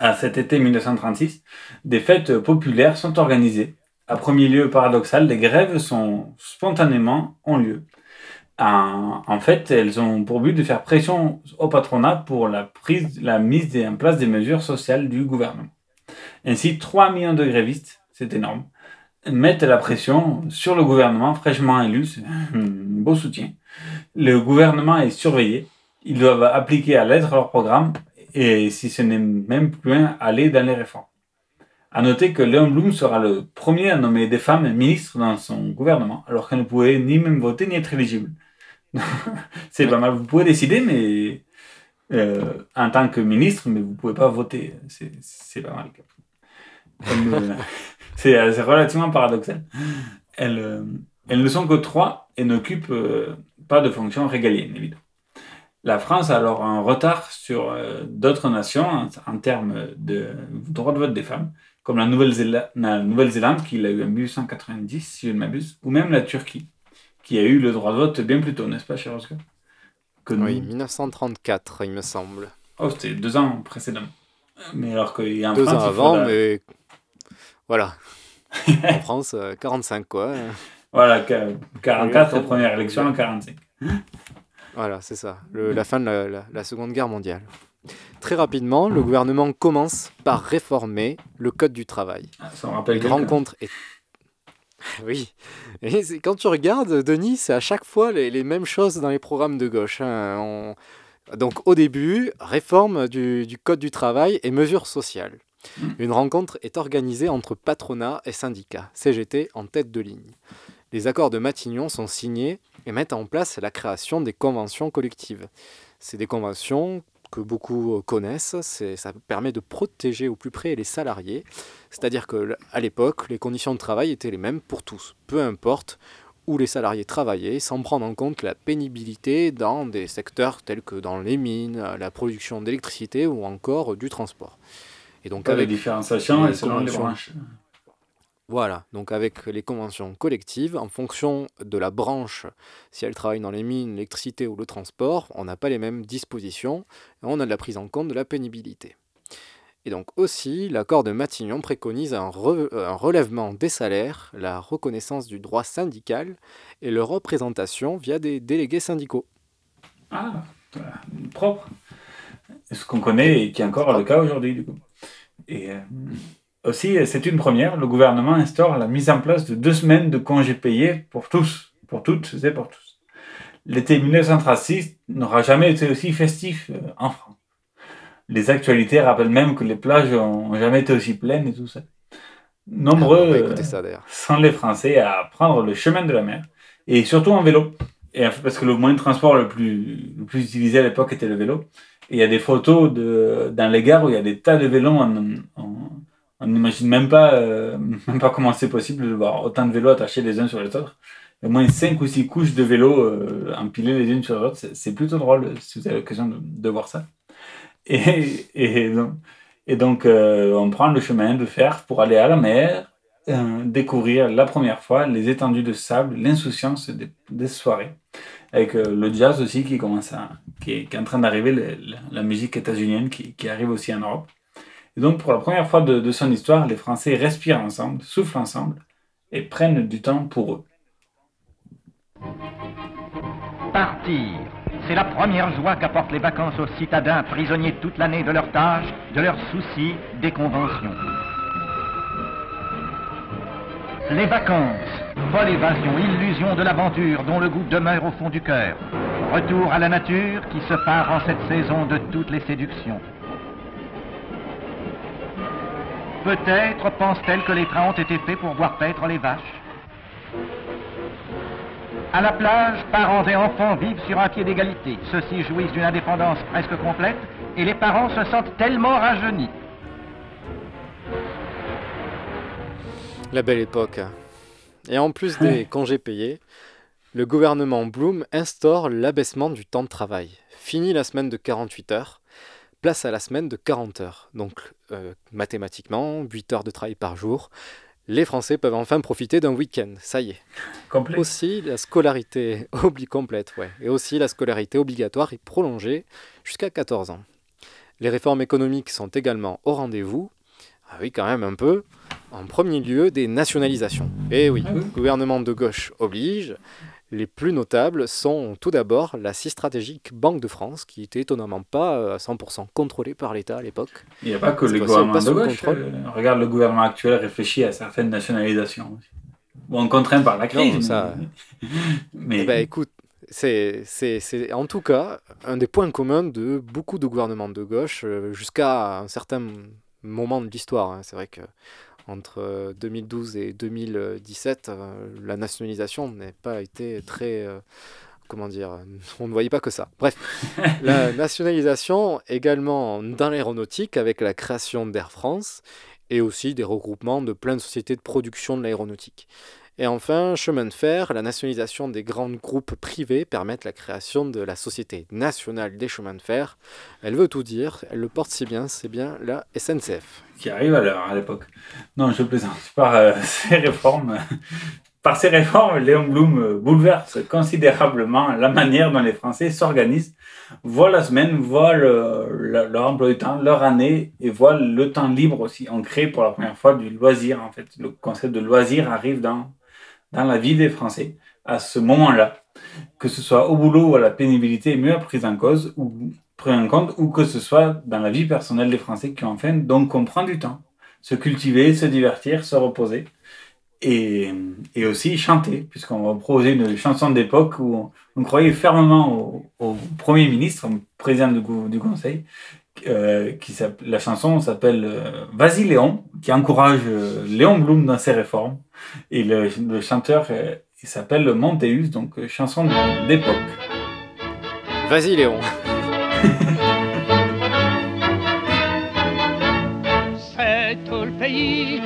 à cet été 1936, des fêtes populaires sont organisées. À premier lieu paradoxal, des grèves sont spontanément ont lieu. En, en fait, elles ont pour but de faire pression au patronat pour la, prise, la mise en place des mesures sociales du gouvernement. Ainsi, 3 millions de grévistes, c'est énorme, mettent la pression sur le gouvernement fraîchement élu. C'est un beau soutien. Le gouvernement est surveillé. Ils doivent appliquer à l'être leur programme et, si ce n'est même plus loin, aller dans les réformes. À noter que Léon Blum sera le premier à nommer des femmes ministres dans son gouvernement, alors qu'elles ne pouvaient ni même voter ni être éligibles. *laughs* c'est pas mal. Vous pouvez décider, mais euh, en tant que ministre, mais vous pouvez pas voter. C'est pas mal. *laughs* Euh, c'est relativement paradoxal. Elles, euh, elles ne sont que trois et n'occupent euh, pas de fonction régalienne, évidemment. La France a alors un retard sur d'autres nations en, en termes de droit de vote des femmes, comme la Nouvelle-Zélande, la Nouvelle-Zélande qui l'a eu en 1890, si je ne m'abuse, ou même la Turquie, qui a eu le droit de vote bien plus tôt, n'est-ce pas, cher Oscar que nous? Oui, 1934, il me semble. Oh, c'était deux ans précédemment. Mais alors qu'il y a en Deux France, ans avant, faudra- mais voilà. *laughs* en France, euh, 45 quoi. Voilà, qu- 44, Oui, première élection en 45. Voilà, c'est ça. Le- la fin de la, la- la Seconde Guerre mondiale. Très rapidement, le gouvernement commence par réformer le Code du travail. ça me rappelle Une rencontre est... Oui. Et quand tu regardes, Denis, c'est à chaque fois les, les mêmes choses dans les programmes de gauche. hein. On- Donc au début, réforme du, du Code du travail et mesures sociales. Une rencontre est organisée entre patronat et syndicats, CGT en tête de ligne. Les accords de Matignon sont signés et mettent en place la création des conventions collectives. C'est des conventions que beaucoup connaissent, ça permet de protéger au plus près les salariés, c'est-à-dire que à l'époque, les conditions de travail étaient les mêmes pour tous, peu importe où les salariés travaillaient, sans prendre en compte la pénibilité dans des secteurs tels que dans les mines, la production d'électricité ou encore du transport. Et donc Pas de avec différenciation les et selon les branches. voilà, donc avec les conventions collectives, en fonction de la branche, si elle travaille dans les mines, l'électricité ou le transport, on n'a pas les mêmes dispositions, et on a de la prise en compte de la pénibilité. Et donc aussi, l'accord de Matignon préconise un, re- un relèvement des salaires, la reconnaissance du droit syndical et leur représentation via des délégués syndicaux. Ah, voilà, propre. Ce qu'on connaît et qui est encore le cas aujourd'hui, du coup? Et euh, aussi, euh, c'est une première, le gouvernement instaure la mise en place de deux semaines de congés payés pour tous, pour toutes et pour tous. L'été 1936 n'aura jamais été aussi festif euh, en France. Les actualités rappellent même que les plages ont jamais été aussi pleines et tout ça. Nombreux Ah, ça, d'ailleurs. sont les Français à prendre le chemin de la mer, et surtout en vélo. Et parce que le moyen de transport le plus, le plus utilisé à l'époque était le vélo. Il y a des photos de, dans les gares où il y a des tas de vélos. On n'imagine même pas, euh, *laughs* même pas comment c'est possible de voir autant de vélos attachés les uns sur les autres. Au moins 5 ou 6 couches de vélos euh, empilées les unes sur les autres. C'est plutôt drôle si vous avez l'occasion de, de voir ça. *laughs* Et, donc, euh, on prend le chemin de fer pour aller à la mer, euh, découvrir la première fois les étendues de sable, l'insouciance des soirées. Avec euh, le jazz aussi qui commence à, qui est, en train d'arriver, la, musique états-unienne qui, qui arrive aussi en Europe. Et donc pour la première fois de, de son histoire, les Français respirent ensemble, soufflent ensemble et prennent du temps pour eux. Partir, c'est la première joie qu'apportent les vacances aux citadins prisonniers toute l'année de leurs tâches, de leurs soucis, des conventions. Les vacances, folle évasion, illusion de l'aventure dont le goût demeure au fond du cœur. Retour à la nature qui se part en cette saison de toutes les séductions. Peut-être pense-t-elle que les trains ont été faits pour voir paître les vaches. À la plage, parents et enfants vivent sur un pied d'égalité. Ceux-ci jouissent d'une indépendance presque complète et les parents se sentent tellement rajeunis. La belle époque. Et en plus des congés payés, le gouvernement Bloom instaure l'abaissement du temps de travail. Fini la semaine de 48 heures, place à la semaine de 40 heures. Donc euh, mathématiquement, 8 heures de travail par jour. Les Français peuvent enfin profiter d'un week-end, ça y est. Complet. Aussi la scolarité *laughs* obli complète, ouais. Et aussi la scolarité obligatoire est prolongée jusqu'à 14 ans. Les réformes économiques sont également au rendez-vous. Ah oui, quand même un peu. En premier lieu, des nationalisations. Et oui, gouvernement de gauche oblige. Les plus notables sont tout d'abord la si stratégique Banque de France, qui était étonnamment pas euh, à 100% contrôlée par l'État à l'époque. Il n'y a pas que le gouvernement de gauche. contrôle. euh, regarde, le gouvernement actuel réfléchit à certaines nationalisations. Bon, contraint par la crise. Non, ça- *laughs* mais- Eh ben, écoute, c'est, c'est, c'est en tout cas un des points communs de beaucoup de gouvernements de gauche euh, jusqu'à un certain moment de l'histoire. hein. C'est vrai que entre euh, 2012 et 2017, euh, la nationalisation n'a pas été très... euh, comment dire On ne voyait pas que ça. Bref, *laughs* la nationalisation également dans l'aéronautique avec la création d'Air France et aussi des regroupements de plein de sociétés de production de l'aéronautique. Et enfin, chemin de fer, la nationalisation des grands groupes privés permettent la création de la Société nationale des chemins de fer. Elle veut tout dire, elle le porte si bien, c'est bien la SNCF. qui arrive à l'heure à l'époque. Non, je plaisante. Par euh, *laughs* ces réformes, *laughs* par ces réformes, Léon Blum euh, bouleverse considérablement la manière dont les Français s'organisent, voient la semaine, voient le- le- leur emploi du temps, leur année et voient le temps libre aussi. On crée pour la première fois du loisir en fait. Le concept de loisir arrive dans, dans la vie des Français à ce moment-là. Que ce soit au boulot ou à la pénibilité est mieux prise en cause ou pris en compte ou que ce soit dans la vie personnelle des Français qui ont faim. Donc on prend du temps. Se cultiver, se divertir, se reposer. Et, aussi chanter, puisqu'on va proposer une chanson d'époque où on, croyait fermement au, Premier ministre, au président du Conseil. Euh, qui la chanson s'appelle euh, Vas-y Léon, qui encourage euh, Léon Blum dans ses réformes. Et le, le chanteur, euh, il s'appelle Montéus, donc euh, chanson d'époque. Vas-y Léon *laughs* C'est tout le pays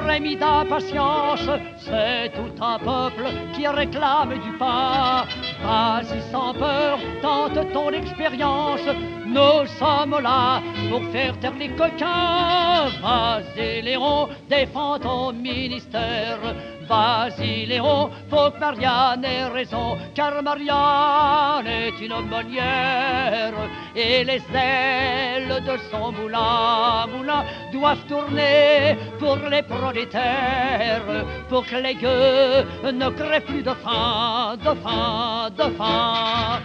frémit d'impatience, c'est tout un peuple qui réclame du pain. Vas-y sans peur, tente ton expérience, nous sommes là pour faire taire les coquins. Vas-y Léon, défends ton ministère. Vas-y Léon, faut que Marianne ait raison, car Marianne est une aumônière et les ailes de son moulin, moulin doivent tourner pour les prolétaires, pour que les gueux ne crèvent plus de faim, de faim, de faim.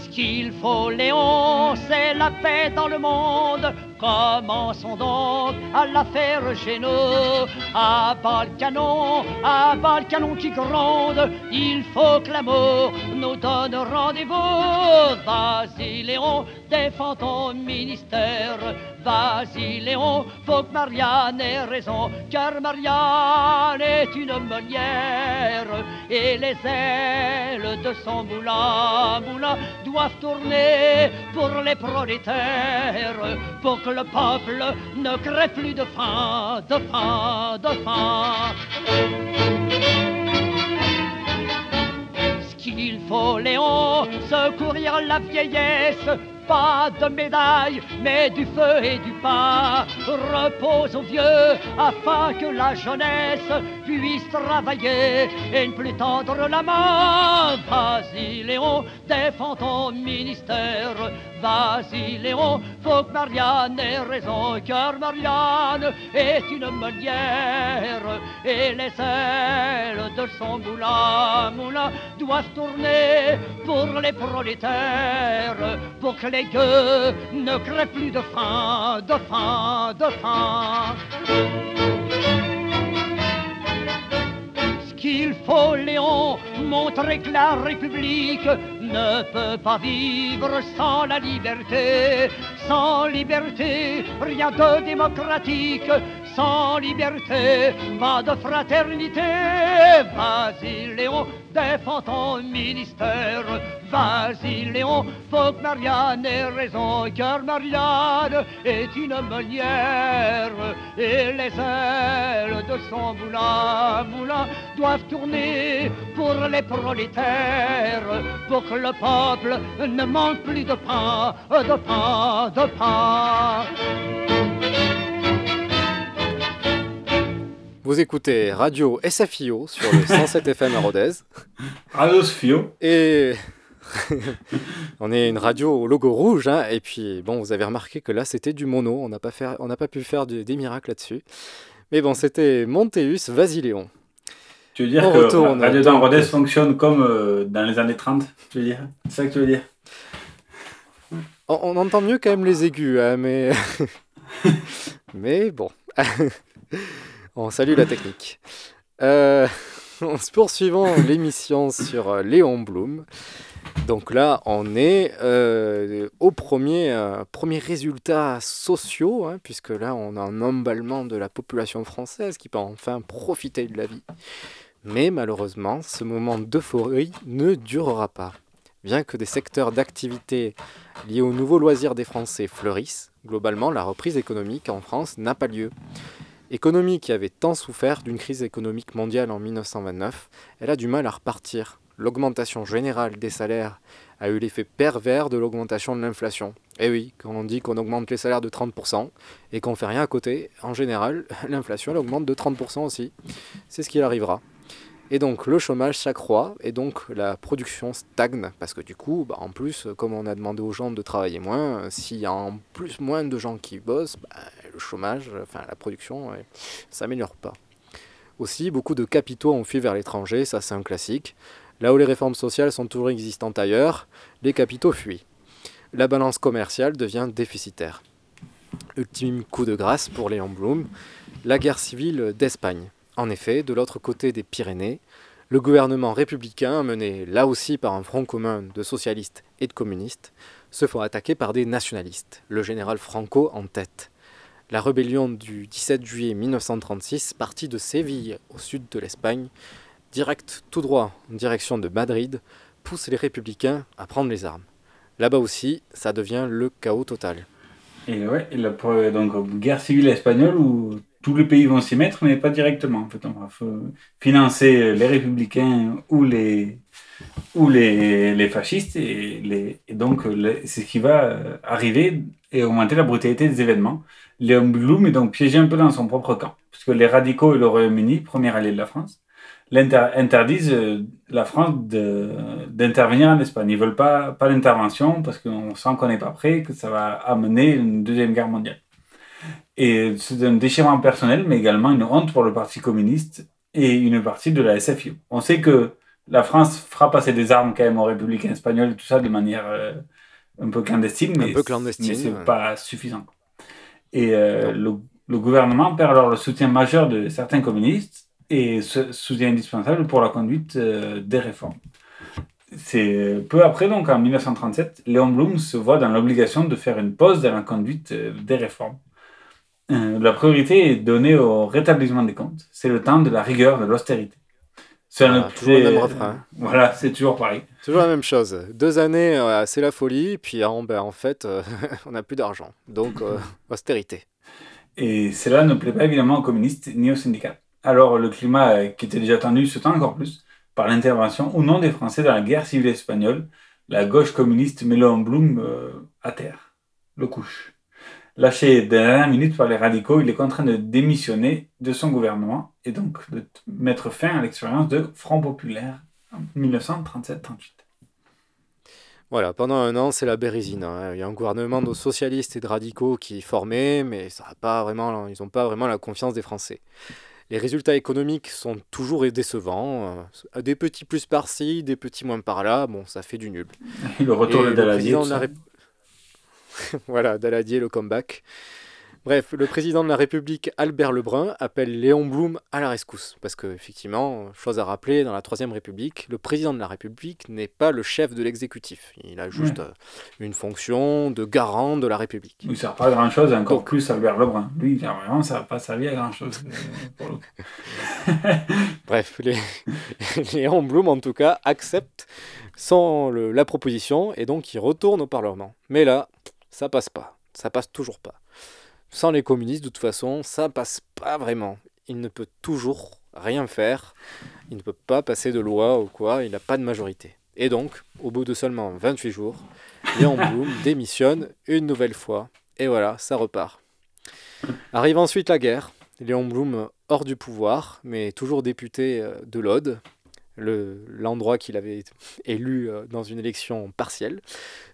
Ce qu'il faut, Léon, c'est la paix dans le monde. Commençons donc à la faire chez nous. À bas le canon, à bas le canon qui gronde. Il faut que l'amour nous donne rendez-vous. Vas-y, Léon, défends ton ministère. Vas-y, Léon, faut que Marianne ait raison. Car Marianne est une meunière. Et les ailes de son moulin, moulin doivent tourner pour les prolétaires, le peuple ne crée plus de faim, de faim, de faim. Ce qu'il faut, Léon, secourir la vieillesse. Pas de médaille, mais du feu et du pain. Repose aux vieux, afin que la jeunesse puisse travailler et ne plus tendre la main. Vas-y, Léon, défends ton ministère. Vas-y, Léon, faut que Marianne ait raison, car Marianne est une meunière, et les ailes de son moulin, moulin doivent tourner pour les prolétaires, pour que les ne crèvent plus de faim, de faim, de faim. Ce qu'il faut, Léon, montrer que la République ne peut pas vivre sans la liberté. Sans liberté, rien de démocratique. Sans liberté, pas de fraternité. Vas-y, Léon, défends ton ministère. Vas-y, Léon, faut que Marianne ait raison, car Marianne est une meunière. Et les ailes de son moulin, moulin doivent tourner pour les prolétaires, pour que le peuple ne manque plus de pain, de pain, de pain. Vous écoutez Radio SFIO sur le 107 *laughs* FM à Rodez. Radio SFIO. Et *laughs* on est une radio au logo rouge, hein, et puis bon, vous avez remarqué que là c'était du mono, on n'a pas, fait- on n'a pas pu faire de- des miracles là-dessus. Mais bon, c'était Monteus Vasiléon. Tu veux dire On que retourne, Radio dans. Rodez fonctionne comme euh, dans les années 30 Tu veux dire? C'est ça que tu veux dire? On, on entend mieux quand même les aigus, hein, mais... *laughs* mais bon. On salue la technique. Euh, *laughs* en poursuivant l'émission sur euh, Léon Blum. Donc là, on est euh, au premier, euh, premier résultat sociaux, hein, puisque là, on a un emballement de la population française qui peut enfin profiter de la vie. Mais malheureusement, ce moment d'euphorie ne durera pas. Bien que des secteurs d'activité liés aux nouveaux loisirs des Français fleurissent, globalement, la reprise économique en France n'a pas lieu. Économie qui avait tant souffert d'une crise économique mondiale en 1929, elle a du mal à repartir. L'augmentation générale des salaires a eu l'effet pervers de l'augmentation de l'inflation. Et oui, quand on dit qu'on augmente les salaires de 30% et qu'on fait rien à côté, en général, *laughs* l'inflation augmente de 30% aussi. C'est ce qui arrivera. Et donc le chômage s'accroît et donc la production stagne parce que du coup, bah, en plus, comme on a demandé aux gens de travailler moins, s'il y a en plus moins de gens qui bossent, bah, le chômage, enfin la production, ne s'améliore pas. Aussi, beaucoup de capitaux ont fui vers l'étranger, ça c'est un classique. Là où les réformes sociales sont toujours existantes ailleurs, les capitaux fuient. La balance commerciale devient déficitaire. Ultime coup de grâce pour Léon Blum, la guerre civile d'Espagne. En effet, de l'autre côté des Pyrénées, le gouvernement républicain, mené là aussi par un front commun de socialistes et de communistes, se font attaquer par des nationalistes, le général Franco en tête. La rébellion du 17 juillet 1936 partit de Séville, au sud de l'Espagne, direct tout droit en direction de Madrid, pousse les républicains à prendre les armes. Là-bas aussi, ça devient le chaos total. Et ouais, et la donc guerre civile espagnole où tous les pays vont s'y mettre, mais pas directement. En fait, on va financer les républicains ou les ou les, fascistes et, donc c'est ce qui va euh, arriver et augmenter la brutalité des événements. Léon Blum est donc piégé un peu dans son propre camp, puisque les radicaux et le Royaume-Uni, premier allié de la France, interdisent euh, la France d'intervenir en Espagne. Ils veulent pas, pas d'intervention parce qu'on sent qu'on n'est pas prêt, que ça va amener une deuxième guerre mondiale. Et c'est un déchirement personnel, mais également une honte pour le Parti communiste et une partie de la SFIO. On sait que la France fera passer des armes quand même aux républicains espagnols et tout ça de manière euh, un peu clandestine, mais, mais c'est ouais. pas suffisant. Et euh, le, le gouvernement perd alors le soutien majeur de certains communistes et ce soutien indispensable pour la conduite euh, des réformes. C'est peu après, donc en 1937, Léon Blum se voit dans l'obligation de faire une pause dans la conduite euh, des réformes. La priorité est donnée au rétablissement des comptes. C'est le temps de la rigueur, de l'austérité. C'est un- Voilà, toujours le c'est- même refrain. Voilà, c'est toujours pareil. Toujours la même chose. Deux années, euh, c'est la folie, puis en, ben, en fait, euh, *laughs* on n'a plus d'argent. Donc, euh, *laughs* austérité. Et cela ne plaît pas évidemment aux communistes ni aux syndicats. Alors le climat qui était déjà tendu se tend encore plus par l'intervention ou non des Français dans la guerre civile espagnole. La gauche communiste met Léon Blum à terre, le couche. Lâché de la dernière minute par les radicaux, il est contraint de démissionner de son gouvernement et donc de mettre fin à l'expérience de Front Populaire en 1937-38. Voilà, pendant un an, c'est la bérésine. hein. Il y a un gouvernement de socialistes et de radicaux qui est formé, mais ça a pas vraiment, ils n'ont pas vraiment la confiance des Français. Les résultats économiques sont toujours décevants. euh, Des petits plus par-ci, des petits moins par-là. Bon, ça fait du nul. *laughs* Le retour Et de la ça. *laughs* Voilà, Daladier, le comeback. Bref, le président de la République, Albert Lebrun, appelle Léon Blum à la rescousse. Parce que, effectivement, chose à rappeler, dans la Troisième République, le président de la République n'est pas le chef de l'exécutif. Il a juste Ouais. euh, une fonction de garant de la République. Il ne sert pas à grand chose, et encore plus Albert Lebrun. Lui, il a vraiment, ça n'a pas servi à grand chose. pour le coup. *laughs* Bref, les... *laughs* Léon Blum, en tout cas, accepte sans le- la proposition et donc il retourne au Parlement. Mais là, ça passe pas. Ça passe toujours pas. Sans les communistes, de toute façon, ça passe pas vraiment. Il ne peut toujours rien faire. Il ne peut pas passer de loi ou quoi. Il n'a pas de majorité. Et donc, au bout de seulement 28 jours, Léon Blum *laughs* démissionne une nouvelle fois. Et voilà, ça repart. Arrive ensuite la guerre. Léon Blum hors du pouvoir, mais toujours député euh, de l'Aude, le- l'endroit qu'il avait élu euh, dans une élection partielle,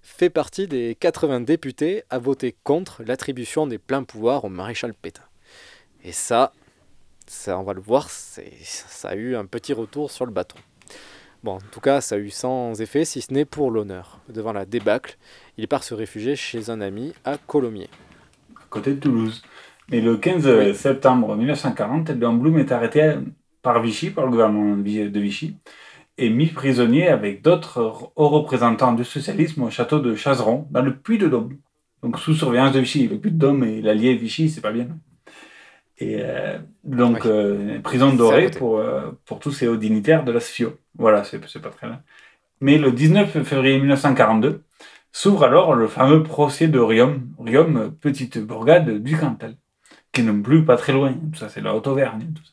fait partie des 80 députés à voter contre l'attribution des pleins pouvoirs au maréchal Pétain. Et ça, ça on va le voir, ça a eu un petit retour sur le bâton. Bon, en tout cas, ça a eu sans effet, si ce n'est pour l'honneur. Devant la débâcle, il part se réfugier chez un ami à Colomiers. à côté de Toulouse. Mais le 15 septembre 1940, Léon Blum est arrêté par Vichy, par le gouvernement de Vichy, et mis prisonnier avec d'autres hauts représentants du socialisme au château de Chazeron, dans le Puy-de-Dôme. Donc sous surveillance de Vichy. Le Puy-de-Dôme et l'allié Vichy, c'est pas bien. Et euh, donc, euh, prison dorée pour, euh, pour tous ces hauts dignitaires de la SFIO. Voilà, c'est pas très loin. Mais le 19 février 1942, s'ouvre alors le fameux procès de Riom, Riom, petite bourgade du Cantal, qui n'est plus pas très loin, tout ça c'est la Haute-Auvergne. tout ça.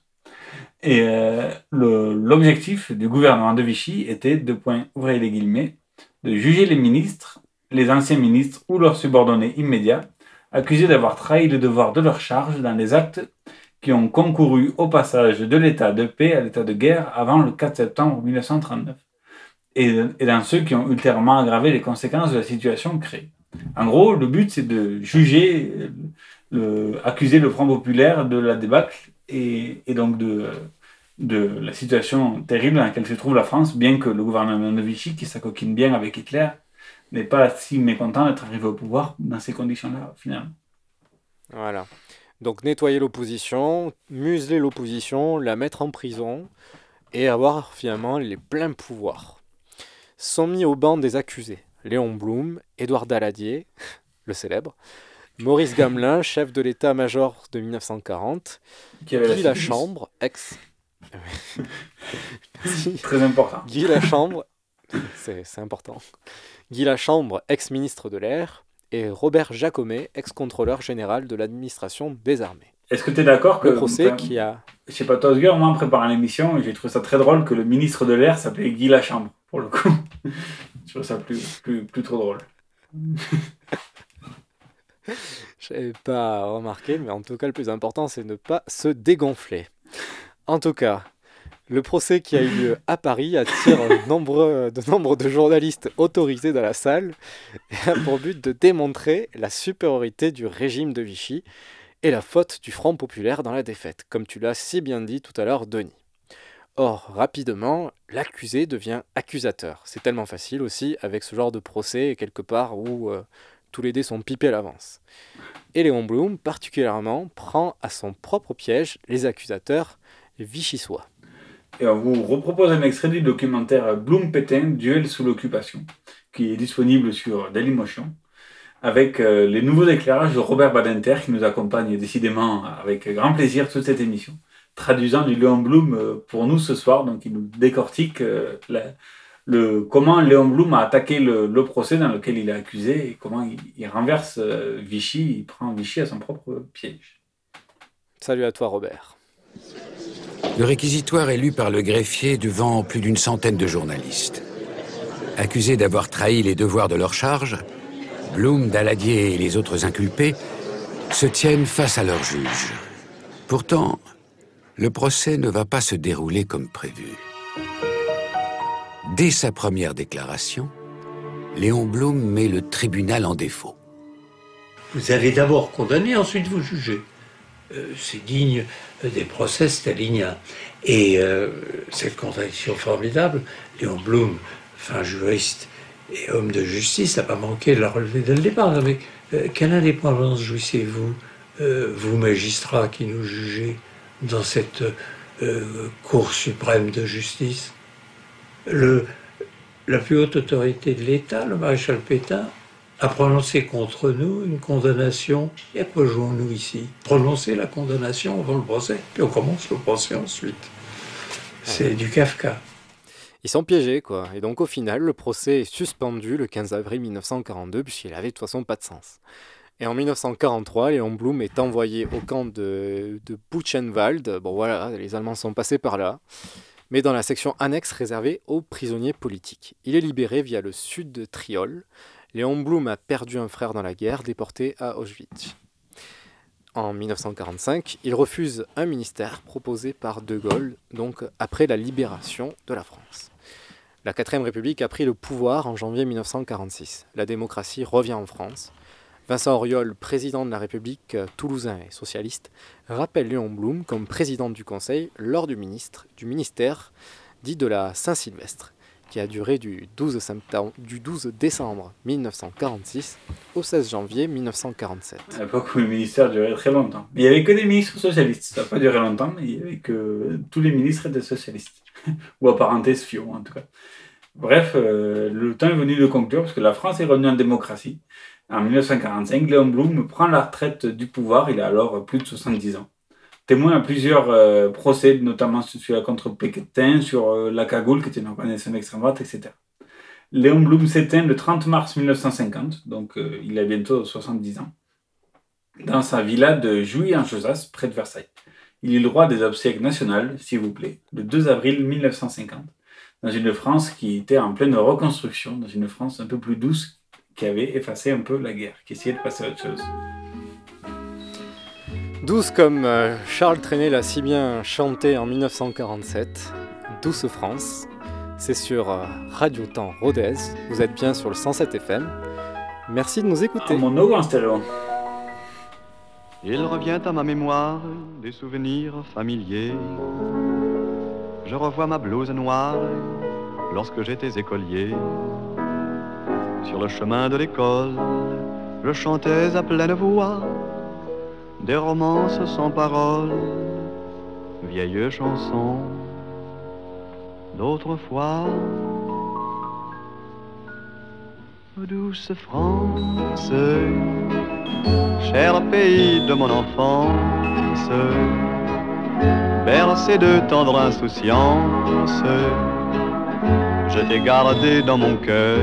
Et euh, l'objectif du gouvernement de Vichy était, de point, ouvrez les guillemets, de juger les ministres, les anciens ministres ou leurs subordonnés immédiats, accusés d'avoir trahi le devoir de leur charge dans les actes qui ont concouru au passage de l'état de paix à l'état de guerre avant le 4 septembre 1939 et, et dans ceux qui ont ultérieurement aggravé les conséquences de la situation créée. En gros, le but, c'est de juger, accuser le Front populaire de la débâcle et donc de, de la situation terrible dans laquelle se trouve la France, bien que le gouvernement de Vichy, qui s'acoquine bien avec Hitler, n'est pas si mécontent d'être arrivé au pouvoir dans ces conditions-là, finalement. Voilà. Donc nettoyer l'opposition, museler l'opposition, la mettre en prison et avoir finalement les pleins pouvoirs. Sont mis au banc des accusés Léon Blum, Édouard Daladier, le célèbre, Maurice Gamelin, chef de l'état-major de 1940, Qui avait la Guy. Lachambre, ex. *laughs* Très important. Guy Lachambre, c'est important. Guy Lachambre, ex-ministre de l'air, et Robert Jacomet, ex-contrôleur général de l'administration des armées. Est-ce que tu es d'accord que. Le procès enfin, qui a. Je sais pas, toi, Osgur, moi, en préparant l'émission, j'ai trouvé ça très drôle que le ministre de l'air s'appelait Guy Lachambre, pour le coup. *laughs* je trouve ça plus, plus, plus trop drôle. *laughs* Je n'avais pas remarqué, mais en tout cas, le plus important, c'est ne pas se dégonfler. En tout cas, le procès qui a eu lieu à Paris attire *laughs* de nombre de journalistes autorisés dans la salle et a pour but de démontrer la supériorité du régime de Vichy et la faute du Front populaire dans la défaite, comme tu l'as si bien dit tout à l'heure, Denis. Or, rapidement, l'accusé devient accusateur. C'est tellement facile aussi avec ce genre de procès, quelque part où euh, tous les dés sont pipés à l'avance. Et Léon Blum, particulièrement, prend à son propre piège les accusateurs vichysois. Et on vous repropose un extrait du documentaire Bloom-Pétain, Duel sous l'occupation, qui est disponible sur Dailymotion, avec euh, les nouveaux éclairages de Robert Badinter, qui nous accompagne décidément avec grand plaisir toute cette émission, traduisant du Léon Blum euh, pour nous ce soir, donc il nous décortique euh, la- le, comment Léon Blum a attaqué le, le procès dans lequel il est accusé et comment il, il renverse Vichy, il prend Vichy à son propre piège. Salut à toi, Robert. Le réquisitoire est lu par le greffier devant plus d'une centaine de journalistes. Accusés d'avoir trahi les devoirs de leur charge, Blum, Daladier et les autres inculpés se tiennent face à leur juge. Pourtant, le procès ne va pas se dérouler comme prévu. Dès sa première déclaration, Léon Blum met le tribunal en défaut. Vous allez d'abord condamner, ensuite vous jugez. Euh, c'est digne des procès staliniens. Et euh, cette contradiction formidable, Léon Blum, fin juriste et homme de justice, n'a pas manqué de la relever dès le départ. Mais euh, quelle indépendance jouissez-vous, euh, vous magistrats qui nous jugez dans cette Cour suprême de justice? La plus haute autorité de l'État, le maréchal Pétain, a prononcé contre nous une condamnation. Et à quoi jouons-nous ici Prononcer la condamnation avant le procès, puis on commence le procès ensuite. C'est du Kafka. Ils sont piégés, quoi. Et donc, au final, le procès est suspendu le 15 avril 1942, puisqu'il avait de toute façon pas de sens. Et en 1943, Léon Blum est envoyé au camp de, de Buchenwald. Bon, voilà, les Allemands sont passés par là. Mais dans la section annexe réservée aux prisonniers politiques. Il est libéré via le sud de Triol. Léon Blum a perdu un frère dans la guerre, déporté à Auschwitz. En 1945, il refuse un ministère proposé par De Gaulle, donc après la libération de la France. La 4ème République a pris le pouvoir en janvier 1946. La démocratie revient en France. Vincent Auriol, président de la République toulousain et socialiste, rappelle Léon Blum comme président du Conseil lors du, ministre, du ministère dit de la Saint-Sylvestre, qui a duré du 12, septembre, du 12 décembre 1946 au 16 janvier 1947. À l'époque où le ministère durait très longtemps. Mais il n'y avait que des ministres socialistes. Ça n'a pas duré longtemps, mais il n'y avait que tous les ministres étaient socialistes. *laughs* Ou apparentés Fillon, en tout cas. Bref, euh, le temps est venu de conclure parce que la France est revenue en démocratie. En 1945, Léon Blum prend la retraite du pouvoir. Il a alors plus de 70 ans. Témoin à plusieurs euh, procès, notamment celui contre Pétain, sur euh, la cagoule, qui était une organisation d'extrême droite, etc. Léon Blum s'éteint le 30 mars 1950, donc euh, il a bientôt 70 ans, dans sa villa de Jouy-en-Josas, près de Versailles. Il eut le droit des obsèques nationales, s'il vous plaît, le 2 avril 1950, dans une France qui était en pleine reconstruction, dans une France un peu plus douce, qui avait effacé un peu la guerre, qui essayait de passer à autre chose. Douce comme euh, Charles Trenet l'a si bien chanté en 1947, Douce France, c'est sur euh, Radio Temps Rodez, vous êtes bien sur le 107 FM. Merci de nous écouter. en stéréo. Il revient à ma mémoire des souvenirs familiers. Je revois ma blouse noire lorsque j'étais écolier. Sur le chemin de l'école, je chantais à pleine voix des romances sans paroles, vieilles chansons d'autrefois. Douce France, cher pays de mon enfance, bercé de tendre insouciance, je t'ai gardé dans mon cœur.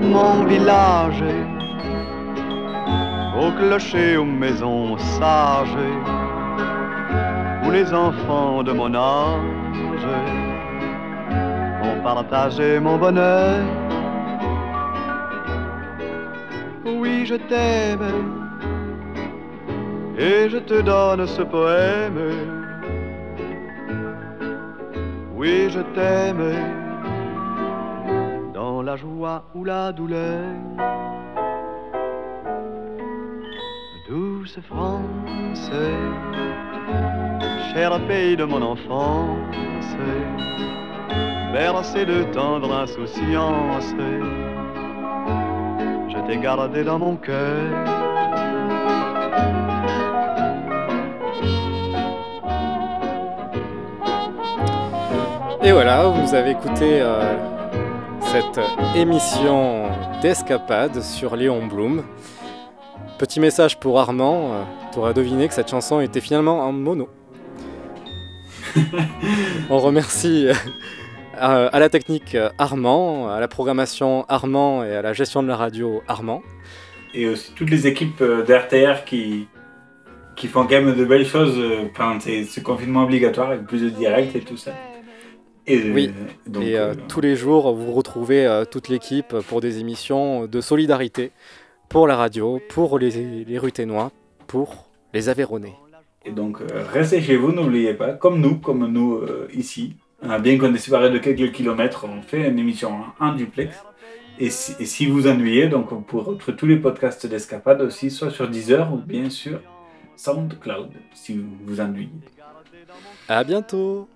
Mon village, au clocher, aux maisons sages, où les enfants de mon âge ont partagé mon bonheur. Oui, je t'aime, et je te donne ce poème. Oui, je t'aime, dans la joie ou la douleur. France, cher pays de mon enfance, bercé de tendre insouciance, je t'ai gardé dans mon cœur. Et voilà, vous avez écouté euh, cette émission d'escapade sur Léon Blum. Petit message pour Armand, euh, tu auras deviné que cette chanson était finalement en mono. *laughs* On remercie euh, à, la technique euh, Armand, à la programmation Armand et à la gestion de la radio Armand. Et aussi toutes les équipes euh, d'RTR qui, qui font quand même de belles choses euh, pendant ces- ce confinement obligatoire avec plus de direct et tout ça. Et, euh, Oui, donc, et euh, euh, tous les jours, vous retrouvez euh, toute l'équipe pour des émissions de solidarité pour la radio, pour les, les Ruténois, pour les Aveyronnais. Et donc, euh, restez chez vous, n'oubliez pas, comme nous, comme nous euh, ici, Euh, bien qu'on est séparés de quelques kilomètres, on fait une émission en, duplex. Et si, et si vous ennuyez, donc vous retrouver tous les podcasts d'Escapade aussi, soit sur Deezer ou bien sur SoundCloud, si vous vous ennuyez. À bientôt